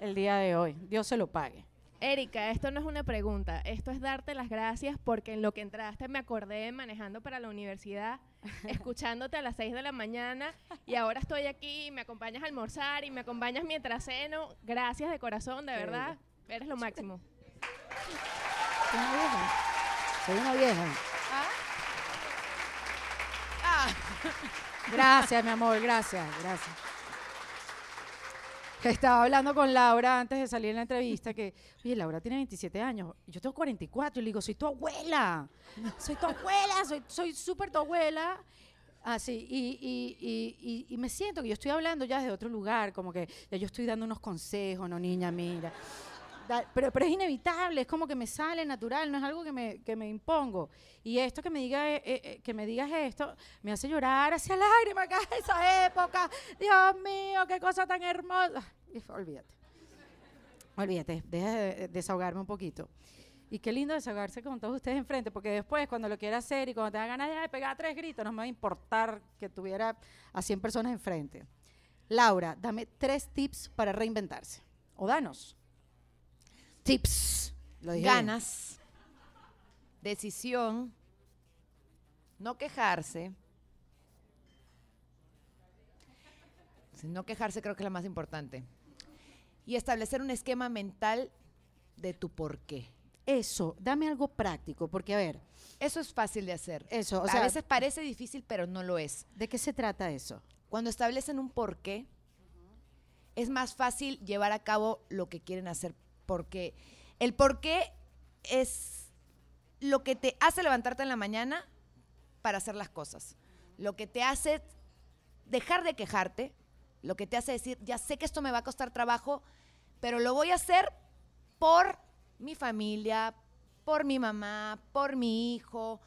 el día de hoy. Dios se lo pague. Erika, esto no es una pregunta, esto es darte las gracias porque en lo que entraste me acordé manejando para la universidad, (laughs) escuchándote a las 6 de la mañana y ahora estoy aquí y me acompañas a almorzar y me acompañas mientras ceno. Gracias de corazón, de verdad, eres lo máximo. Soy una vieja. Soy una vieja. ¿Ah? ah. (laughs) Gracias, mi amor, gracias, gracias. Estaba hablando con Laura antes de salir en la entrevista que, oye, Laura tiene 27 años, yo tengo 44, y le digo, soy tu abuela, soy tu abuela, soy súper tu abuela. Así, y, y, y, y, me siento que yo estoy hablando ya desde otro lugar, como que ya yo estoy dando unos consejos, no niña, mira. Pero, pero es inevitable, es como que me sale natural, no es algo que me, que me impongo. Y esto que me, diga, eh, eh, que me digas esto me hace llorar hacia lágrimas, (laughs) acá esa época. Dios mío, qué cosa tan hermosa. olvídate. Olvídate, deja de desahogarme un poquito. Y qué lindo desahogarse con todos ustedes enfrente, porque después, cuando lo quiera hacer y cuando tenga ganas de pegar tres gritos, no me va a importar que tuviera a 100 personas enfrente. Laura, dame tres tips para reinventarse. O danos. Tips. Ganas. Decisión. No quejarse. No quejarse creo que es la más importante. Y establecer un esquema mental de tu por qué. Eso, dame algo práctico, porque a ver. Eso es fácil de hacer. Eso, o sea, a veces parece difícil, pero no lo es. ¿De qué se trata eso? Cuando establecen un por qué, es más fácil llevar a cabo lo que quieren hacer, porque el por qué es lo que te hace levantarte en la mañana para hacer las cosas. Lo que te hace dejar de quejarte, lo que te hace decir, ya sé que esto me va a costar trabajo, pero lo voy a hacer por mi familia, por mi mamá, por mi hijo,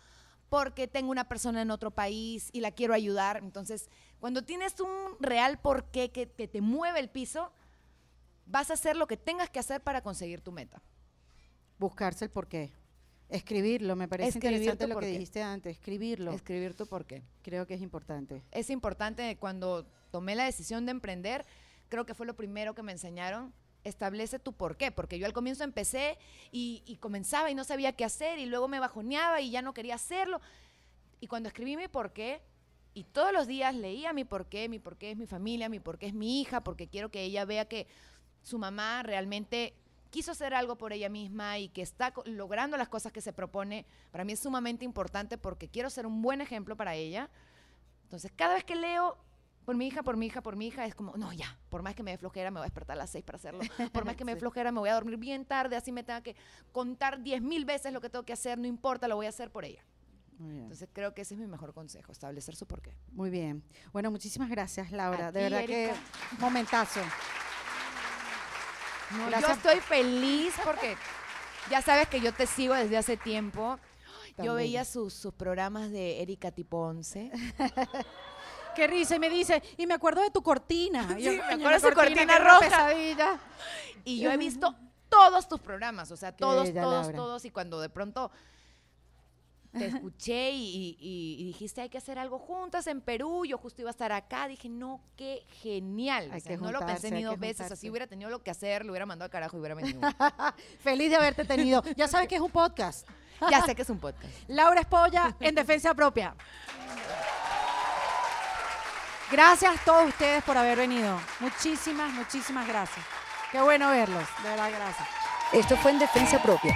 porque tengo una persona en otro país y la quiero ayudar. Entonces, cuando tienes un real porqué que te mueve el piso, vas a hacer lo que tengas que hacer para conseguir tu meta. Buscarse el porqué. Escribirlo, me parece interesante lo que dijiste antes, escribirlo. Escribir tu porqué. Creo que es importante. Es importante cuando tomé la decisión de emprender, creo que fue lo primero que me enseñaron, establece tu por qué, porque yo al comienzo empecé y, comenzaba y no sabía qué hacer y luego me bajoneaba y ya no quería hacerlo. Y cuando escribí mi por qué, y todos los días leía mi por qué, mi por qué es mi familia, mi por qué es mi hija, porque quiero que ella vea que su mamá realmente quiso hacer algo por ella misma y que está logrando las cosas que se propone, para mí es sumamente importante porque quiero ser un buen ejemplo para ella. Entonces, cada vez que leo por mi hija, por mi hija, por mi hija, es como, no, ya, por más que me dé flojera, me voy a despertar a las seis para hacerlo. Por más que (laughs) me dé flojera, me voy a dormir bien tarde, así me tenga que contar diez mil veces lo que tengo que hacer, no importa, lo voy a hacer por ella. Entonces creo que ese es mi mejor consejo, establecer su porqué. Muy bien. Bueno, muchísimas gracias, Laura. de verdad que momentazo. Yo estoy feliz porque ya sabes que yo te sigo desde hace tiempo. Yo veía sus, sus programas de Erika Tiponce. (laughs) Qué risa. Y me dice, y me acuerdo de tu cortina. Sí, me acuerdo de su cortina, roja. Y yo he visto todos tus programas, o sea, todos, todos, todos. Y cuando de pronto te escuché y, dijiste hay que hacer algo juntas en Perú. Yo justo iba a estar acá. Dije, no, qué genial. no lo pensé ni dos veces. Así hubiera tenido lo que hacer, lo hubiera mandado al carajo y hubiera venido. (laughs) Feliz de haberte tenido. Ya sabes que es un podcast. (laughs) Ya sé que es un podcast. (laughs) Laura Espolla en defensa propia. Gracias a todos ustedes por haber venido. Muchísimas, muchísimas gracias. Qué bueno verlos. De verdad, gracias. Esto fue en Defensa Propia,